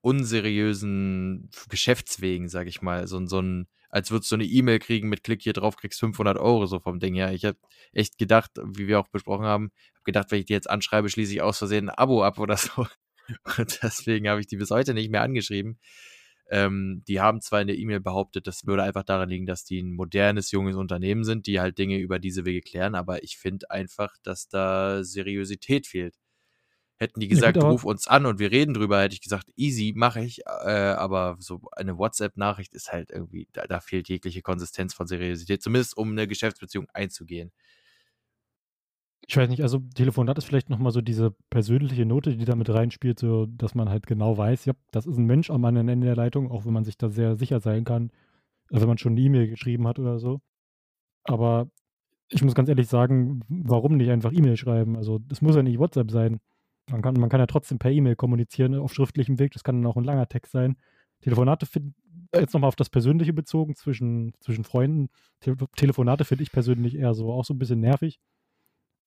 unseriösen Geschäftswegen, sag ich mal. So, so ein, als würdest du eine E-Mail kriegen mit Klick hier drauf, kriegst 500 Euro so vom Ding her. Ich habe echt gedacht, wie wir auch besprochen haben, habe gedacht, wenn ich die jetzt anschreibe, schließe ich aus Versehen ein Abo ab oder so. Und deswegen habe ich die bis heute nicht mehr angeschrieben. Ähm, die haben zwar in der E-Mail behauptet, das würde einfach daran liegen, dass die ein modernes, junges Unternehmen sind, die halt Dinge über diese Wege klären, aber ich finde einfach, dass da Seriosität fehlt. Hätten die gesagt, ruf uns an und wir reden drüber, hätte ich gesagt, easy, mache ich. Äh, aber so eine WhatsApp-Nachricht ist halt irgendwie, da, da fehlt jegliche Konsistenz von Seriosität, zumindest um eine Geschäftsbeziehung einzugehen. ich weiß nicht, also Telefonat ist vielleicht nochmal so diese persönliche Note, die da mit reinspielt, so dass man halt genau weiß, ja, das ist ein Mensch am anderen Ende der Leitung, auch wenn man sich da sehr sicher sein kann, äh, wenn man schon eine E-Mail geschrieben hat oder so. Aber ich muss ganz ehrlich sagen, warum nicht einfach E-Mail schreiben? Also das muss ja nicht WhatsApp sein. Man kann, man kann ja trotzdem per E-Mail kommunizieren auf schriftlichem Weg. Das kann dann auch ein langer Text sein. Telefonate finden, jetzt nochmal auf das Persönliche bezogen zwischen, zwischen Freunden. Tele Telefonate finde ich persönlich eher so auch so ein bisschen nervig.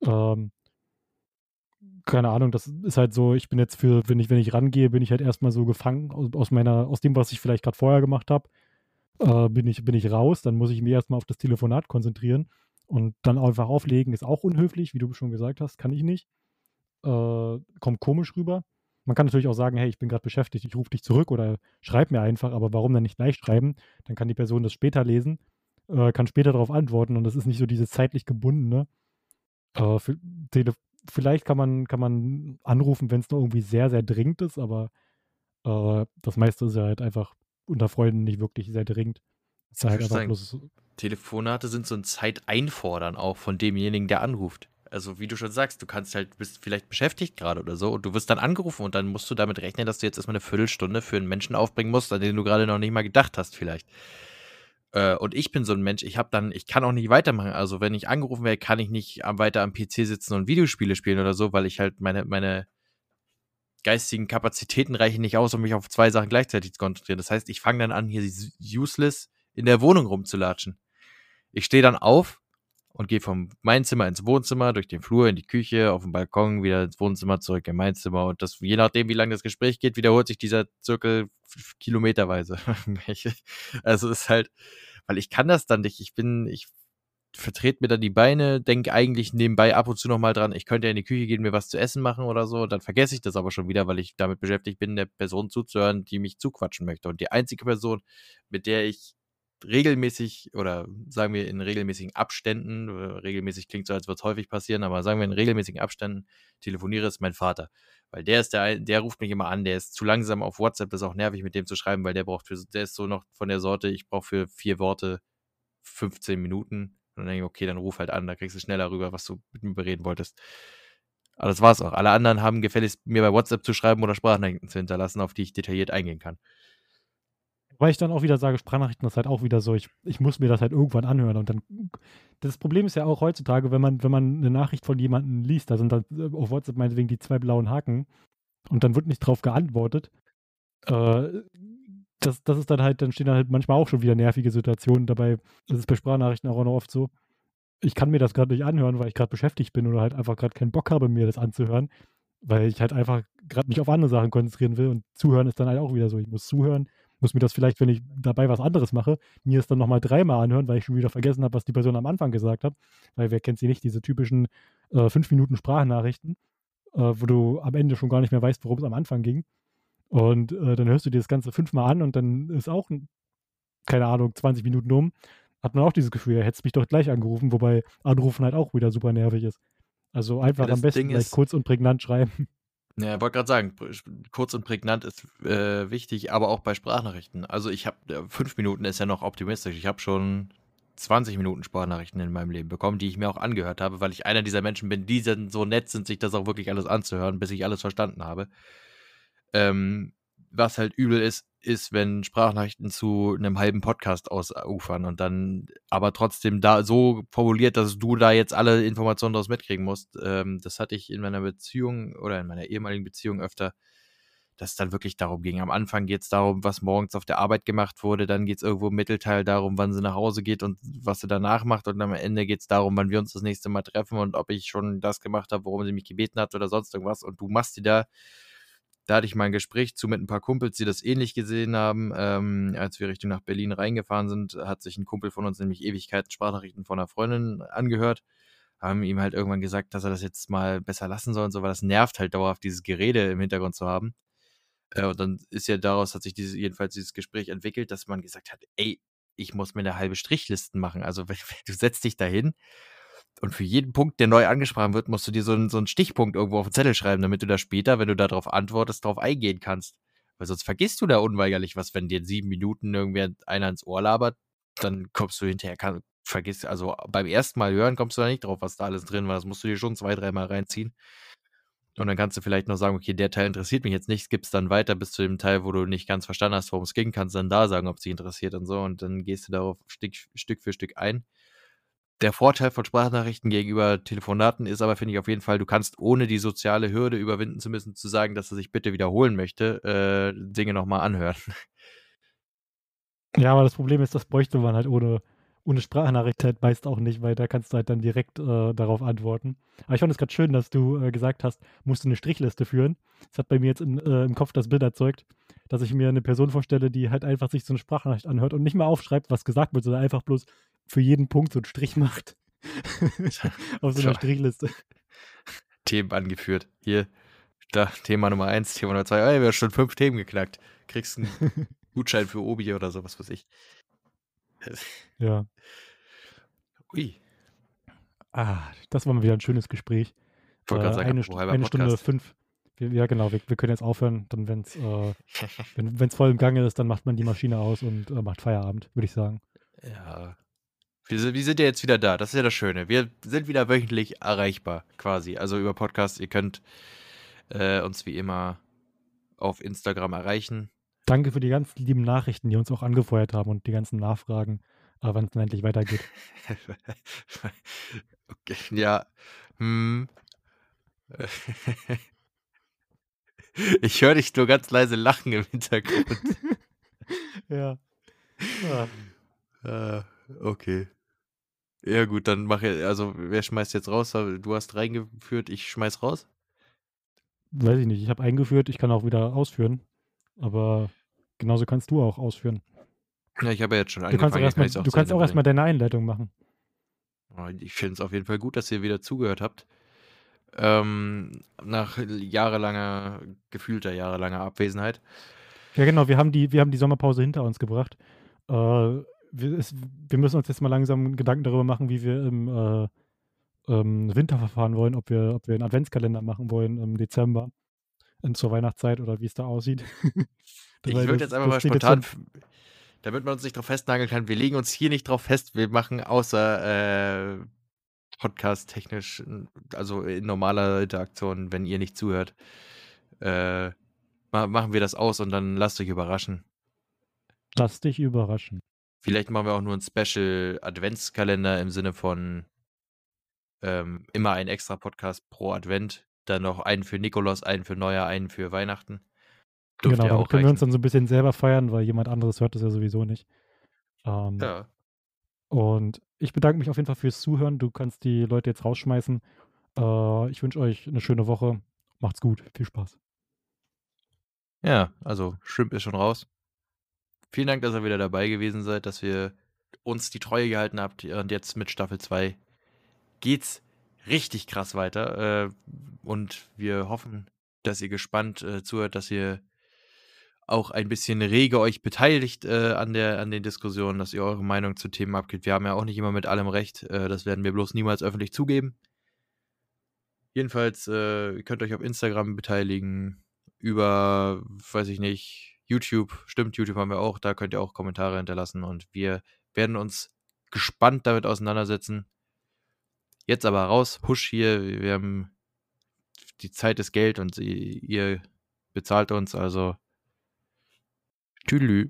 Ähm, keine Ahnung, das ist halt so, ich bin jetzt für, wenn ich, wenn ich rangehe, bin ich halt erstmal so gefangen aus, aus meiner, aus dem, was ich vielleicht gerade vorher gemacht habe, äh, bin, ich, bin ich raus, dann muss ich mich erstmal auf das Telefonat konzentrieren und dann einfach auflegen, ist auch unhöflich, wie du schon gesagt hast, kann ich nicht. Äh, kommt komisch rüber. Man kann natürlich auch sagen, hey, ich bin gerade beschäftigt, ich rufe dich zurück oder schreib mir einfach, aber warum dann nicht gleich schreiben? Dann kann die Person das später lesen, äh, kann später darauf antworten und das ist nicht so dieses zeitlich gebundene. Äh, vielleicht kann man, kann man anrufen, wenn es nur irgendwie sehr, sehr dringend ist, aber äh, das meiste ist ja halt einfach unter Freunden nicht wirklich sehr dringend. Halt sagen, Telefonate sind so ein Zeiteinfordern auch von demjenigen, der anruft. Also wie du schon sagst, du kannst halt, bist vielleicht beschäftigt gerade oder so und du wirst dann angerufen und dann musst du damit rechnen, dass du jetzt erstmal eine Viertelstunde für einen Menschen aufbringen musst, an den du gerade noch nicht mal gedacht hast vielleicht. Äh, und ich bin so ein Mensch, ich habe dann, ich kann auch nicht weitermachen. Also wenn ich angerufen werde, kann ich nicht weiter am PC sitzen und Videospiele spielen oder so, weil ich halt meine, meine geistigen Kapazitäten reichen nicht aus, um mich auf zwei Sachen gleichzeitig zu konzentrieren. Das heißt, ich fange dann an, hier useless in der Wohnung rumzulatschen. Ich stehe dann auf und gehe vom mein Zimmer ins Wohnzimmer, durch den Flur in die Küche, auf den Balkon, wieder ins Wohnzimmer, zurück in mein Zimmer. Und das, je nachdem, wie lange das Gespräch geht, wiederholt sich dieser Zirkel kilometerweise. also ist halt, weil ich kann das dann nicht. Ich bin, ich vertrete mir dann die Beine, denke eigentlich nebenbei ab und zu nochmal dran, ich könnte ja in die Küche gehen, mir was zu essen machen oder so. Dann vergesse ich das aber schon wieder, weil ich damit beschäftigt bin, der Person zuzuhören, die mich zuquatschen möchte. Und die einzige Person, mit der ich regelmäßig oder sagen wir in regelmäßigen Abständen, äh, regelmäßig klingt so, als würde es häufig passieren, aber sagen wir in regelmäßigen Abständen telefoniere, ist mein Vater. Weil der ist der, der ruft mich immer an, der ist zu langsam auf WhatsApp, das ist auch nervig mit dem zu schreiben, weil der braucht für, der ist so noch von der Sorte, ich brauche für vier Worte 15 Minuten. Und dann denke ich, okay, dann ruf halt an, da kriegst du schneller rüber, was du mit mir bereden wolltest. Aber das war's auch. Alle anderen haben gefälligst, mir bei WhatsApp zu schreiben oder Sprachnachrichten zu hinterlassen, auf die ich detailliert eingehen kann. Weil ich dann auch wieder sage, Sprachnachrichten ist halt auch wieder so, ich, ich muss mir das halt irgendwann anhören. Und dann, das Problem ist ja auch heutzutage, wenn man, wenn man eine Nachricht von jemandem liest, da sind dann äh, auf WhatsApp meinetwegen die zwei blauen Haken und dann wird nicht drauf geantwortet. Äh, das, das ist dann halt, dann stehen dann halt manchmal auch schon wieder nervige Situationen dabei. Das ist bei Sprachnachrichten auch noch oft so. Ich kann mir das gerade nicht anhören, weil ich gerade beschäftigt bin oder halt einfach gerade keinen Bock habe, mir das anzuhören, weil ich halt einfach gerade mich auf andere Sachen konzentrieren will und zuhören ist dann halt auch wieder so. Ich muss zuhören, muss mir das vielleicht, wenn ich dabei was anderes mache, mir es dann nochmal dreimal anhören, weil ich schon wieder vergessen habe, was die Person am Anfang gesagt hat. Weil wer kennt sie nicht, diese typischen äh, fünf Minuten Sprachnachrichten, äh, wo du am Ende schon gar nicht mehr weißt, worum es am Anfang ging. Und äh, dann hörst du dir das Ganze fünfmal an und dann ist auch, keine Ahnung, 20 Minuten um. Hat man auch dieses Gefühl, er hätte mich doch gleich angerufen, wobei Anrufen halt auch wieder super nervig ist. Also einfach ja, am besten gleich kurz und prägnant schreiben. Ja, wollte gerade sagen, kurz und prägnant ist äh, wichtig, aber auch bei Sprachnachrichten. Also ich habe, fünf Minuten ist ja noch optimistisch. Ich habe schon 20 Minuten Sprachnachrichten in meinem Leben bekommen, die ich mir auch angehört habe, weil ich einer dieser Menschen bin, die so nett sind, sich das auch wirklich alles anzuhören, bis ich alles verstanden habe. Ähm, was halt übel ist, ist, wenn Sprachnachrichten zu einem halben Podcast ausufern und dann aber trotzdem da so formuliert, dass du da jetzt alle Informationen daraus mitkriegen musst. Ähm, das hatte ich in meiner Beziehung oder in meiner ehemaligen Beziehung öfter, dass es dann wirklich darum ging. Am Anfang geht es darum, was morgens auf der Arbeit gemacht wurde, dann geht es irgendwo im Mittelteil darum, wann sie nach Hause geht und was sie danach macht und am Ende geht es darum, wann wir uns das nächste Mal treffen und ob ich schon das gemacht habe, worum sie mich gebeten hat oder sonst irgendwas und du machst dir da da hatte ich mal ein Gespräch zu mit ein paar Kumpels, die das ähnlich gesehen haben. Ähm, als wir Richtung nach Berlin reingefahren sind, hat sich ein Kumpel von uns nämlich Ewigkeiten Sprachnachrichten von einer Freundin angehört. Haben ihm halt irgendwann gesagt, dass er das jetzt mal besser lassen soll und so, weil das nervt halt dauerhaft, dieses Gerede im Hintergrund zu haben. Äh, und dann ist ja daraus, hat sich dieses, jedenfalls dieses Gespräch entwickelt, dass man gesagt hat, ey, ich muss mir eine halbe Strichlisten machen. Also du setzt dich dahin und für jeden Punkt, der neu angesprochen wird, musst du dir so einen, so einen Stichpunkt irgendwo auf den Zettel schreiben, damit du da später, wenn du darauf antwortest, darauf eingehen kannst. Weil sonst vergisst du da unweigerlich was, wenn dir in sieben Minuten irgendwer einer ins Ohr labert, dann kommst du hinterher, kann, vergisst, also beim ersten Mal hören kommst du da nicht drauf, was da alles drin war. Das musst du dir schon zwei, dreimal reinziehen. Und dann kannst du vielleicht noch sagen, okay, der Teil interessiert mich jetzt nicht, skippst dann weiter bis zu dem Teil, wo du nicht ganz verstanden hast, worum es ging, kannst dann da sagen, ob es dich interessiert und so. Und dann gehst du darauf Stück, Stück für Stück ein. Der Vorteil von Sprachnachrichten gegenüber Telefonaten ist aber, finde ich auf jeden Fall, du kannst ohne die soziale Hürde überwinden zu müssen, zu sagen, dass er sich bitte wiederholen möchte, äh, Dinge nochmal anhören. Ja, aber das Problem ist, das bräuchte man halt ohne, ohne Sprachnachricht halt meist auch nicht, weil da kannst du halt dann direkt äh, darauf antworten. Aber ich fand es gerade schön, dass du äh, gesagt hast, musst du eine Strichliste führen. Das hat bei mir jetzt in, äh, im Kopf das Bild erzeugt, dass ich mir eine Person vorstelle, die halt einfach sich so eine Sprachnachricht anhört und nicht mal aufschreibt, was gesagt wird, sondern einfach bloß für jeden Punkt so einen Strich macht. Auf so einer Strichliste. Themen angeführt. Hier, da, Thema Nummer eins, Thema Nummer zwei. Ey, wir haben schon fünf Themen geknackt. Kriegst einen Gutschein für Obi oder so, was weiß ich. ja. Ui. Ah, das war mal wieder ein schönes Gespräch. Äh, sagen, eine, St eine Stunde fünf, ja, genau, wir, wir können jetzt aufhören. Dann, wenn's, äh, wenn es voll im Gange ist, dann macht man die Maschine aus und äh, macht Feierabend, würde ich sagen. Ja. Wir sind, wir sind ja jetzt wieder da. Das ist ja das Schöne. Wir sind wieder wöchentlich erreichbar, quasi. Also über Podcast. Ihr könnt äh, uns wie immer auf Instagram erreichen. Danke für die ganzen lieben Nachrichten, die uns auch angefeuert haben und die ganzen Nachfragen, äh, wann es dann endlich weitergeht. okay, ja. Hm. Ich höre dich nur ganz leise lachen im Hintergrund. ja. Ah. Ah, okay. Ja, gut, dann mache also wer schmeißt jetzt raus? Du hast reingeführt, ich schmeiß raus? Weiß ich nicht. Ich habe eingeführt, ich kann auch wieder ausführen. Aber genauso kannst du auch ausführen. Ja, ich habe ja jetzt schon Du kannst auch angefangen. erstmal, du kannst auch erstmal deine Einleitung machen. Oh, Ich finde es auf jeden Fall gut, dass ihr wieder zugehört habt. Ähm, nach jahrelanger, gefühlter jahrelanger Abwesenheit. Ja, genau, wir haben die, wir haben die Sommerpause hinter uns gebracht. Äh, wir, es, wir müssen uns jetzt mal langsam Gedanken darüber machen, wie wir im äh, ähm, Winter verfahren wollen, ob wir, ob wir einen Adventskalender machen wollen im Dezember in, zur Weihnachtszeit oder wie es da aussieht. Ich würde jetzt einfach mal spontan, damit man uns nicht drauf festnageln kann, wir legen uns hier nicht drauf fest, wir machen außer äh, podcast-technisch, also in normaler Interaktion, wenn ihr nicht zuhört, äh, ma machen wir das aus und dann lasst euch überraschen. so, Lass dich überraschen. Vielleicht machen wir auch nur einen Special Adventskalender im Sinne von ähm, immer ein extra Podcast pro Advent. Dann noch einen für Nikolaus, einen für Neujahr, einen für Weihnachten. Dürfte genau, ja können wir uns dann so ein bisschen selber feiern, weil jemand anderes hört das ja sowieso nicht. Ähm, Ja. Und ich bedanke mich auf jeden Fall fürs Zuhören. Du kannst die Leute jetzt rausschmeißen. Äh, ich wünsche euch eine schöne Woche. Macht's gut. Viel Spaß. ja, also Shrimp ist schon raus. Vielen Dank, dass ihr wieder dabei gewesen seid, dass wir uns die Treue gehalten habt. Und jetzt mit Staffel 2 geht's richtig krass weiter. Äh, und wir hoffen, dass ihr gespannt äh, zuhört, dass ihr auch ein bisschen rege euch beteiligt äh, an, der, an den Diskussionen, dass ihr eure Meinung zu Themen abgibt. Wir haben ja auch nicht immer mit allem recht. Äh, das werden wir bloß niemals öffentlich zugeben. Jedenfalls, äh, ihr könnt euch auf Instagram beteiligen, über, weiß ich nicht, YouTube. Stimmt, YouTube haben wir auch. Da könnt ihr auch Kommentare hinterlassen und wir werden uns gespannt damit auseinandersetzen. Jetzt aber raus, husch hier. Wir haben die Zeit ist Geld und ihr ihr bezahlt uns, also tu lus